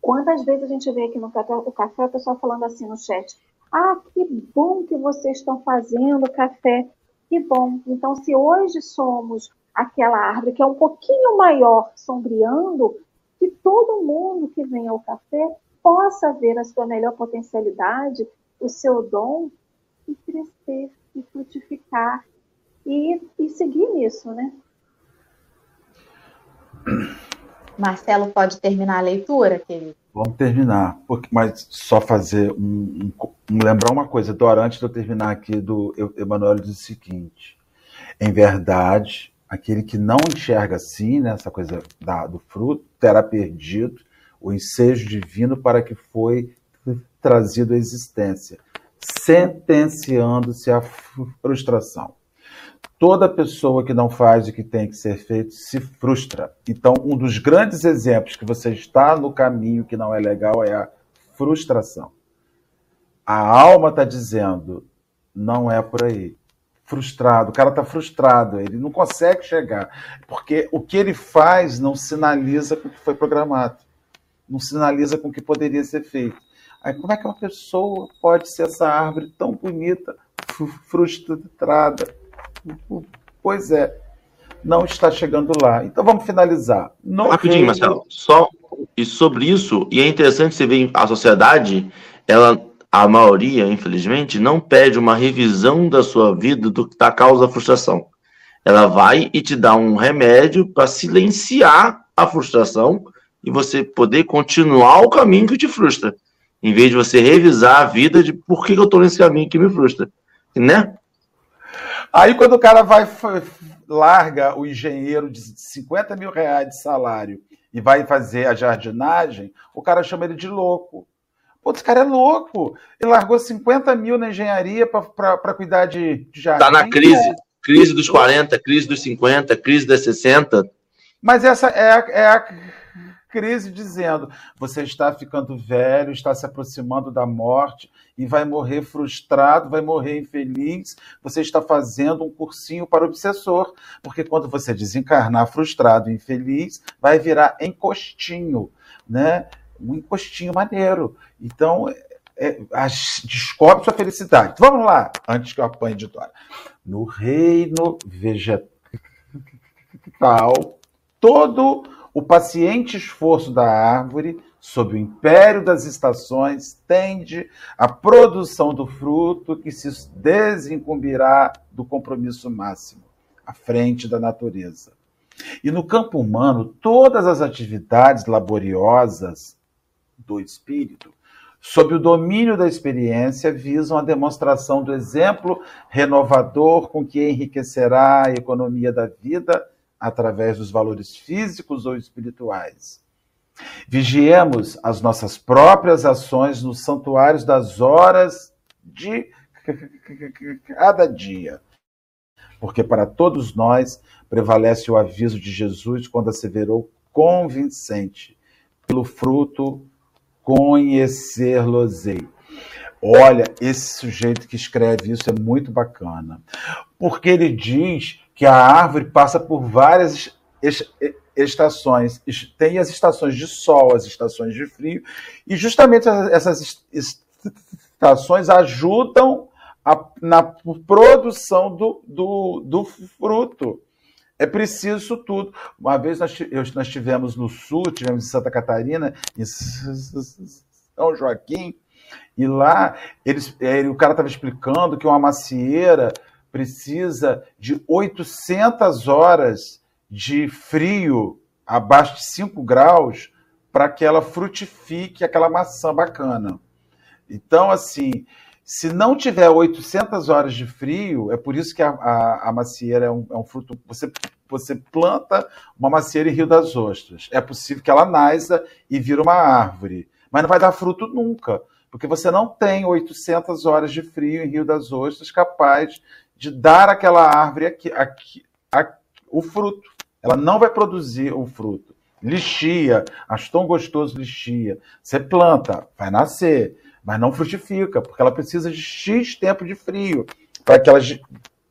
C: quantas vezes a gente vê aqui no café, o café, o pessoal falando assim no chat, ah, que bom que vocês estão fazendo café, que bom. Então, se hoje somos aquela árvore que é um pouquinho maior, sombreando, que todo mundo que vem ao café possa ver a sua melhor potencialidade, o seu dom e crescer e frutificar e, e seguir nisso, né? *clears throat*
A: Marcelo, pode terminar a leitura, querido?
E: Vamos terminar, porque, mas só fazer um, um, um lembrar uma coisa, Dora, antes de eu terminar aqui, do Emanuel diz o seguinte: em verdade, aquele que não enxerga assim, né, essa coisa da, do fruto, terá perdido o ensejo divino para que foi trazido à existência, sentenciando-se à frustração. Toda pessoa que não faz o que tem que ser feito se frustra. Então, um dos grandes exemplos que você está no caminho que não é legal é a frustração. A alma está dizendo, não é por aí. Frustrado, o cara está frustrado, ele não consegue chegar, porque o que ele faz não sinaliza com o que foi programado, não sinaliza com o que poderia ser feito. Aí, como é que uma pessoa pode ser essa árvore tão bonita, frustrada? Pois é, não está chegando lá. Então vamos finalizar.
F: No Rapidinho, reino... Marcelo. Só e sobre isso, e é interessante você ver a sociedade, ela, a maioria, infelizmente, não pede uma revisão da sua vida do que tá causa frustração. Ela vai e te dá um remédio para silenciar a frustração e você poder continuar o caminho que te frustra, em vez de você revisar a vida de por que eu estou nesse caminho que me frustra, né?
E: Aí quando o cara vai larga o engenheiro de 50 mil reais de salário e vai fazer a jardinagem, o cara chama ele de louco. Esse cara é louco. Ele largou 50 mil na engenharia para cuidar de, de jardim.
F: Tá na crise. Crise dos 40, crise dos 50, crise das 60.
E: Mas essa é a, é a crise dizendo: você está ficando velho, está se aproximando da morte e vai morrer frustrado, vai morrer infeliz. Você está fazendo um cursinho para obsessor, porque quando você desencarnar frustrado e infeliz, vai virar encostinho, né? Um encostinho maneiro. Então, é, descobre sua felicidade. Vamos lá, antes que eu apanhe de Dora. No reino vegetal, todo o paciente esforço da árvore, sob o império das estações, tende à produção do fruto que se desincumbirá do compromisso máximo, à frente da natureza. E no campo humano, todas as atividades laboriosas do espírito, sob o domínio da experiência, visam a demonstração do exemplo renovador com que enriquecerá a economia da vida através dos valores físicos ou espirituais. Vigiemos as nossas próprias ações nos santuários das horas de *laughs* cada dia. Porque para todos nós prevalece o aviso de Jesus quando asseverou convincente: pelo fruto conhecer-los-ei. Olha, esse sujeito que escreve isso é muito bacana, porque ele diz que a árvore passa por várias estações. Tem as estações de sol, as estações de frio, e justamente essas estações ajudam a, na produção do, do, do, fruto. É preciso isso tudo. Uma vez nós, nós tivemos no sul, tivemos em Santa Catarina, em São Joaquim, e lá eles, ele, o cara estava explicando que uma macieira precisa de 800 horas de frio abaixo de 5 graus para que ela frutifique aquela maçã bacana. Então, assim, se não tiver 800 horas de frio, é por isso que a, a, a macieira é um, é um, fruto. Você, você planta uma macieira em Rio das Ostras. É possível que ela nasça e vira uma árvore, mas não vai dar fruto nunca, porque você não tem 800 horas de frio em Rio das Ostras capaz de dar àquela árvore aqui, aqui, aqui, o fruto. Ela não vai produzir o fruto. Lixia, acho tão gostoso lixia. Você planta, vai nascer, mas não frutifica, porque ela precisa de X tempo de frio para que ela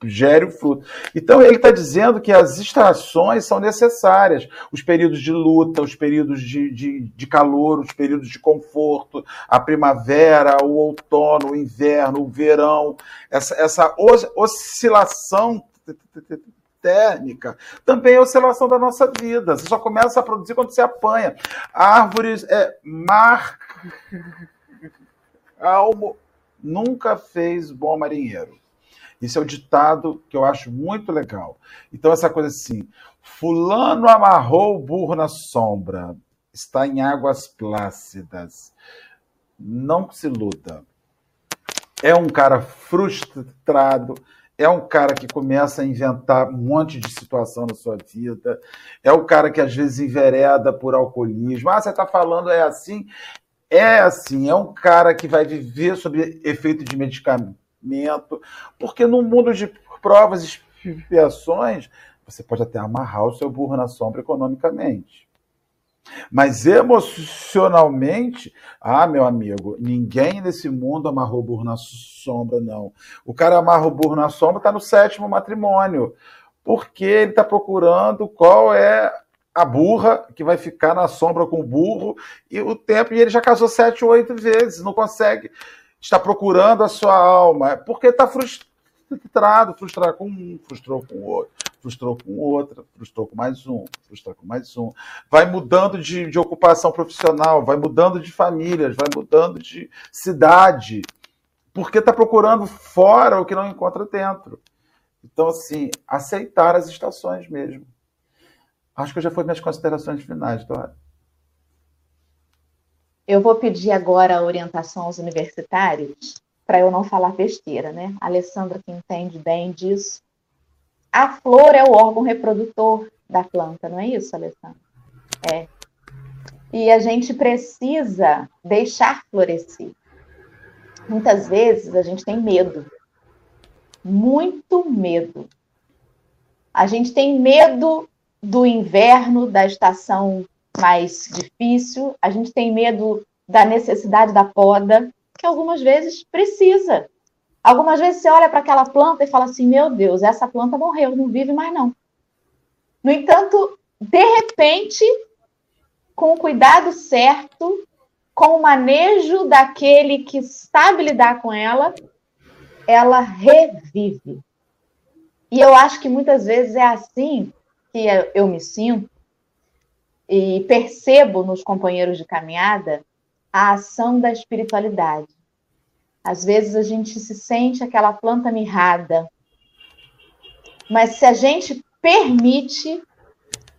E: gere o fruto. Então ele está dizendo que as estações são necessárias. Os períodos de luta, os períodos de, de, de calor, os períodos de conforto, a primavera, o outono, o inverno, o verão, essa, essa oscilação térmica, também é a oscilação da nossa vida. Você só começa a produzir quando você apanha. Árvores, é, mar calmo, nunca fez bom marinheiro. Isso é o ditado que eu acho muito legal. Então, essa coisa assim: Fulano amarrou o burro na sombra, está em águas plácidas. Não se luta. É um cara frustrado, é um cara que começa a inventar um monte de situação na sua vida, é o cara que às vezes envereda por alcoolismo. Ah, você está falando é assim? É assim, é um cara que vai viver sob efeito de medicamento, porque no mundo de provas e expiações, você pode até amarrar o seu burro na sombra economicamente. Mas emocionalmente, ah, meu amigo, ninguém nesse mundo amarrou o burro na sombra, não. O cara amarra o burro na sombra, está no sétimo matrimônio, porque ele está procurando qual é a burra que vai ficar na sombra com o burro e o tempo, e ele já casou sete, oito vezes, não consegue. Está procurando a sua alma, porque está frustrado, frustrado com um, frustrou com o outro frustrou com outra, frustrou com mais um, frustrou com mais um. Vai mudando de, de ocupação profissional, vai mudando de famílias, vai mudando de cidade, porque está procurando fora o que não encontra dentro. Então, assim, aceitar as estações mesmo. Acho que já foi minhas considerações finais, Dora.
A: Eu vou pedir agora a orientação aos universitários, para eu não falar besteira, né? A Alessandra, que entende bem disso, a flor é o órgão reprodutor da planta, não é isso, Alessandra? É. E a gente precisa deixar florescer. Muitas vezes a gente tem medo. Muito medo. A gente tem medo do inverno, da estação mais difícil, a gente tem medo da necessidade da poda, que algumas vezes precisa. Algumas vezes você olha para aquela planta e fala assim: meu Deus, essa planta morreu, não vive mais não. No entanto, de repente, com o cuidado certo, com o manejo daquele que sabe lidar com ela, ela revive. E eu acho que muitas vezes é assim que eu me sinto e percebo nos companheiros de caminhada a ação da espiritualidade. Às vezes a gente se sente aquela planta mirrada. Mas se a gente permite,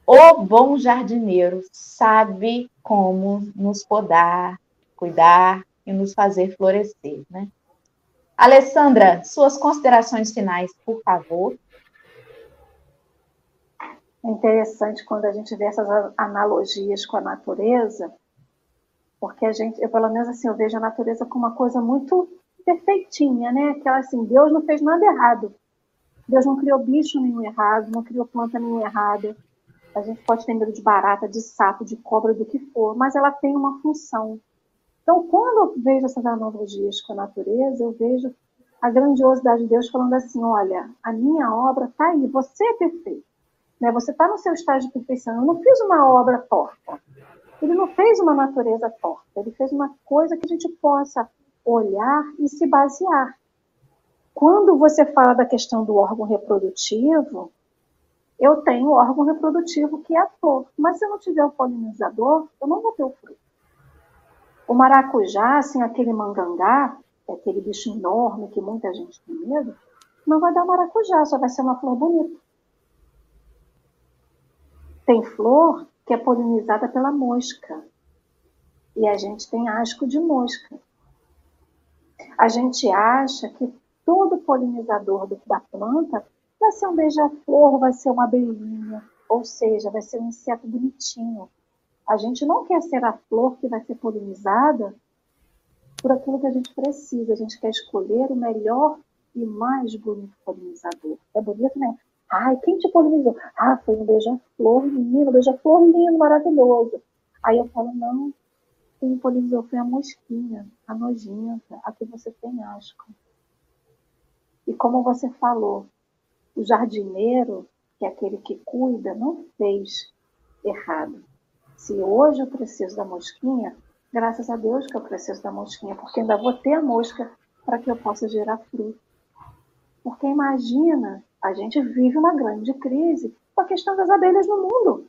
A: o bom jardineiro sabe como nos podar, cuidar e nos fazer florescer, né? Alessandra, suas considerações finais, por favor.
C: É interessante quando a gente vê essas analogias com a natureza, porque a gente, eu pelo menos assim, eu vejo a natureza como uma coisa muito perfeitinha, né? Aquela assim, Deus não fez nada errado. Deus não criou bicho nenhum errado, não criou planta nenhum errada. A gente pode ter medo de barata, de sapo, de cobra, do que for, mas ela tem uma função. Então, quando eu vejo essas analogias com a natureza, eu vejo a grandiosidade de Deus falando assim: olha, a minha obra está aí, você é perfeito. Né? Você está no seu estágio de perfeição. Eu não fiz uma obra torta. Ele não fez uma natureza torta, ele fez uma coisa que a gente possa olhar e se basear. Quando você fala da questão do órgão reprodutivo, eu tenho órgão reprodutivo que é a flor, mas se eu não tiver o polinizador, eu não vou ter o fruto. O maracujá, assim, aquele mangangá, é aquele bicho enorme que muita gente tem medo, não vai dar maracujá, só vai ser uma flor bonita. Tem flor que é polinizada pela mosca. E a gente tem asco de mosca. A gente acha que todo polinizador da planta vai ser um beija-flor, vai ser uma abelhinha, ou seja, vai ser um inseto bonitinho. A gente não quer ser a flor que vai ser polinizada por aquilo que a gente precisa. A gente quer escolher o melhor e mais bonito polinizador. É bonito, né? Ai, quem te polinizou? Ah, foi um beija-flor lindo, beija-flor lindo, maravilhoso. Aí eu falo, não, quem polinizou foi a mosquinha, a nojenta, a que você tem asco. E como você falou, o jardineiro, que é aquele que cuida, não fez errado. Se hoje eu preciso da mosquinha, graças a Deus que eu preciso da mosquinha, porque ainda vou ter a mosca para que eu possa gerar fruto. Porque imagina a gente vive uma grande crise com a questão das abelhas no mundo.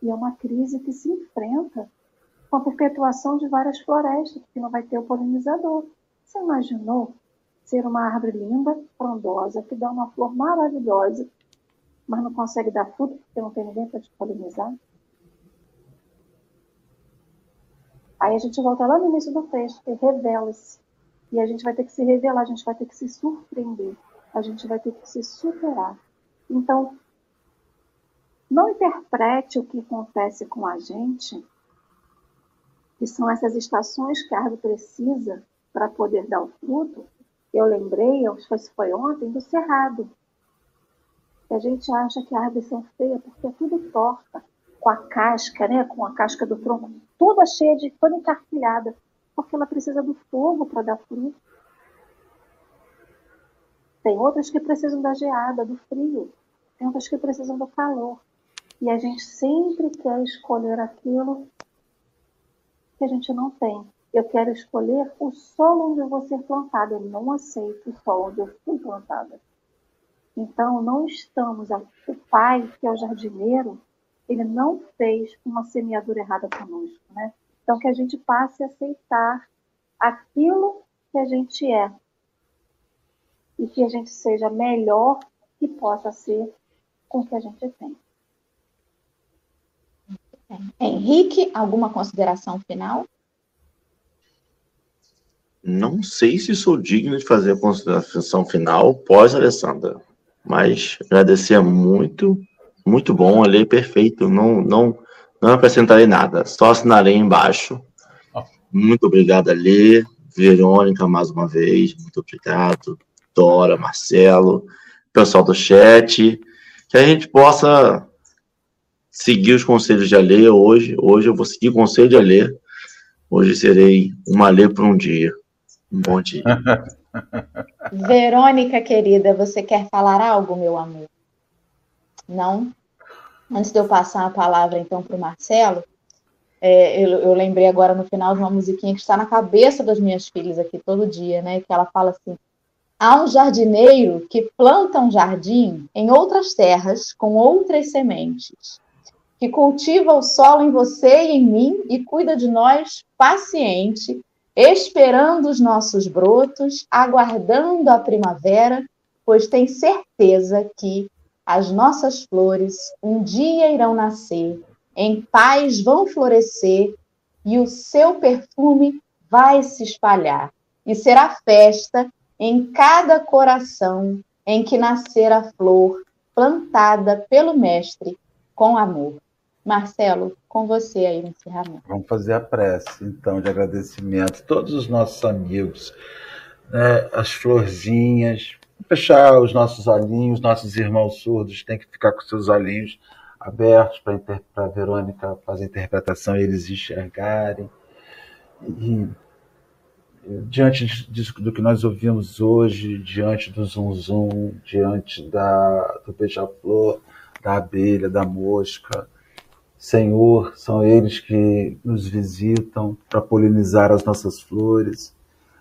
C: E é uma crise que se enfrenta com a perpetuação de várias florestas, porque não vai ter o polinizador. Você imaginou ser uma árvore linda, frondosa, que dá uma flor maravilhosa, mas não consegue dar fruto porque não tem ninguém para te polinizar? Aí a gente volta lá no início do texto, que revela-se. E a gente vai ter que se revelar, a gente vai ter que se surpreender a gente vai ter que se superar. Então, não interprete o que acontece com a gente, que são essas estações que a árvore precisa para poder dar o fruto. Eu lembrei, que foi ontem, do cerrado. Que a gente acha que a árvore são feia porque é tudo torta, com a casca, né, com a casca do tronco, toda cheia de, toda encarquilhada, porque ela precisa do fogo para dar fruto. Tem outras que precisam da geada, do frio. Tem outras que precisam do calor. E a gente sempre quer escolher aquilo que a gente não tem. Eu quero escolher o solo onde eu vou ser plantada. Eu não aceito o solo onde eu fui plantada. Então, não estamos. O pai, que é o jardineiro, ele não fez uma semeadura errada conosco, né? Então, que a gente passe a aceitar aquilo que a gente é e que a gente seja melhor que possa ser com o que a gente tem.
A: Henrique, alguma consideração final?
F: Não sei se sou digno de fazer a consideração final pós Alessandra, mas agradecer muito, muito bom, ali perfeito, não, não, não acrescentarei nada, só assinarei embaixo. Muito obrigado, Alê, Verônica, mais uma vez, muito obrigado, Dora, Marcelo, pessoal do chat, que a gente possa seguir os conselhos de Alê hoje. Hoje eu vou seguir o conselho de Alê. Hoje serei uma Alê por um dia. Um bom dia. *laughs*
A: Verônica, querida, você quer falar algo, meu amor? Não? Antes de eu passar a palavra, então, para o Marcelo, é, eu, eu, lembrei agora no final de uma musiquinha que está na cabeça das minhas filhas aqui todo dia, né? Que ela fala assim: Há um jardineiro que planta um jardim em outras terras com outras sementes, que cultiva o solo em você e em mim e cuida de nós paciente, esperando os nossos brotos, aguardando a primavera, pois tem certeza que as nossas flores um dia irão nascer, em paz vão florescer e o seu perfume vai se espalhar. E será festa em cada coração em que nascer a flor plantada pelo Mestre com amor. Marcelo, com você aí no encerramento.
E: Vamos fazer a prece, então, de agradecimento a todos os nossos amigos, né, as florzinhas, fechar os nossos olhinhos, nossos irmãos surdos têm que ficar com seus olhinhos abertos para a Verônica fazer a interpretação e eles enxergarem. E diante do que nós ouvimos hoje, diante do zum, diante da, do beija-flor, da abelha, da mosca, Senhor, são eles que nos visitam para polinizar as nossas flores,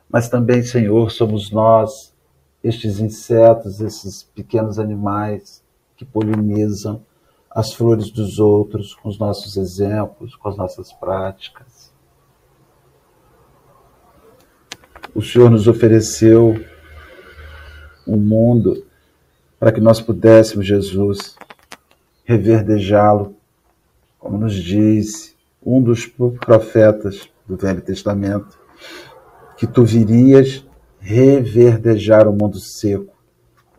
E: mas também, Senhor, somos nós, estes insetos, esses pequenos animais que polinizam as flores dos outros com os nossos exemplos, com as nossas práticas. O Senhor nos ofereceu um mundo para que nós pudéssemos, Jesus, reverdejá-lo, como nos diz um dos profetas do Velho Testamento, que tu virias reverdejar o mundo seco.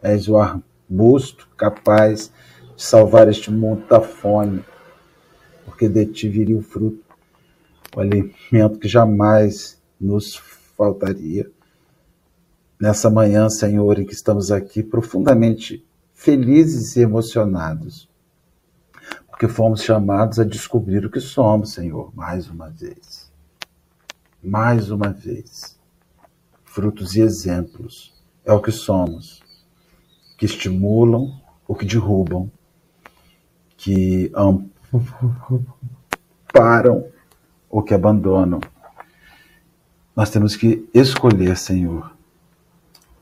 E: És o arbusto capaz de salvar este mundo da fome, porque de ti viria o fruto, o alimento que jamais nos faltaria. Nessa manhã, Senhor, em que estamos aqui profundamente felizes e emocionados, porque fomos chamados a descobrir o que somos, Senhor, mais uma vez. Mais uma vez. Frutos e exemplos é o que somos, que estimulam ou que derrubam, que amparam *laughs* ou que abandonam nós temos que escolher, Senhor,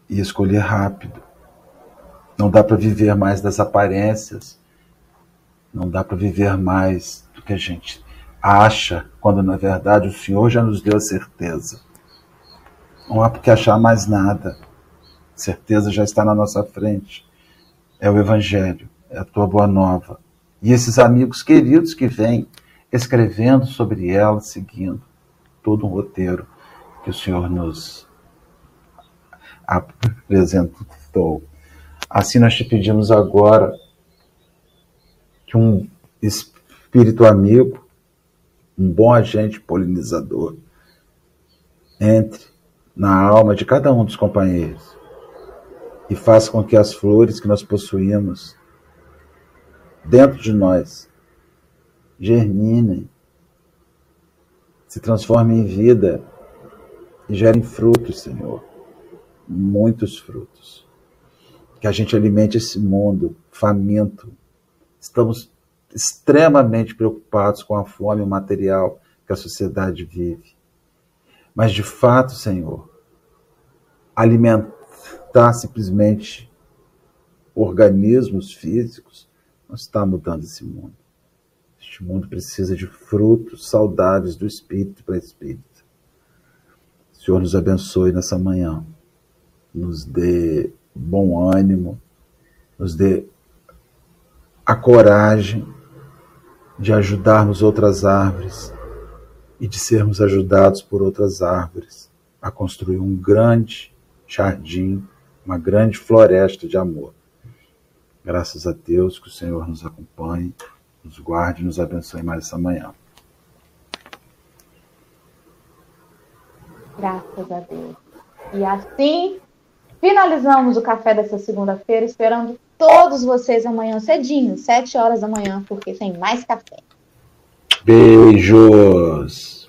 E: e escolher rápido. Não dá para viver mais das aparências, não dá para viver mais do que a gente acha, quando na verdade o Senhor já nos deu a certeza. Não há por que achar mais nada. A certeza já está na nossa frente. É o Evangelho, é a tua boa nova. E esses amigos queridos que vêm escrevendo sobre ela, seguindo todo um roteiro que o Senhor nos apresentou. Assim nós te pedimos agora que um espírito amigo, um bom agente polinizador, entre na alma de cada um dos companheiros e faça com que as flores que nós possuímos dentro de nós germinem, se transformem em vida e gerem frutos, Senhor. Muitos frutos. Que a gente alimente esse mundo faminto. Estamos extremamente preocupados com a fome material que a sociedade vive. Mas, de fato, Senhor, alimentar simplesmente organismos físicos não está mudando esse mundo. Este mundo precisa de frutos saudáveis do espírito para espírito. Senhor nos abençoe nessa manhã, nos dê bom ânimo, nos dê a coragem de ajudarmos outras árvores e de sermos ajudados por outras árvores a construir um grande jardim, uma grande floresta de amor. Graças a Deus que o Senhor nos acompanhe, nos guarde e nos abençoe mais essa manhã.
A: Graças a Deus. E assim finalizamos o café dessa segunda-feira, esperando todos vocês amanhã cedinho, sete horas da manhã, porque tem mais café.
E: Beijos!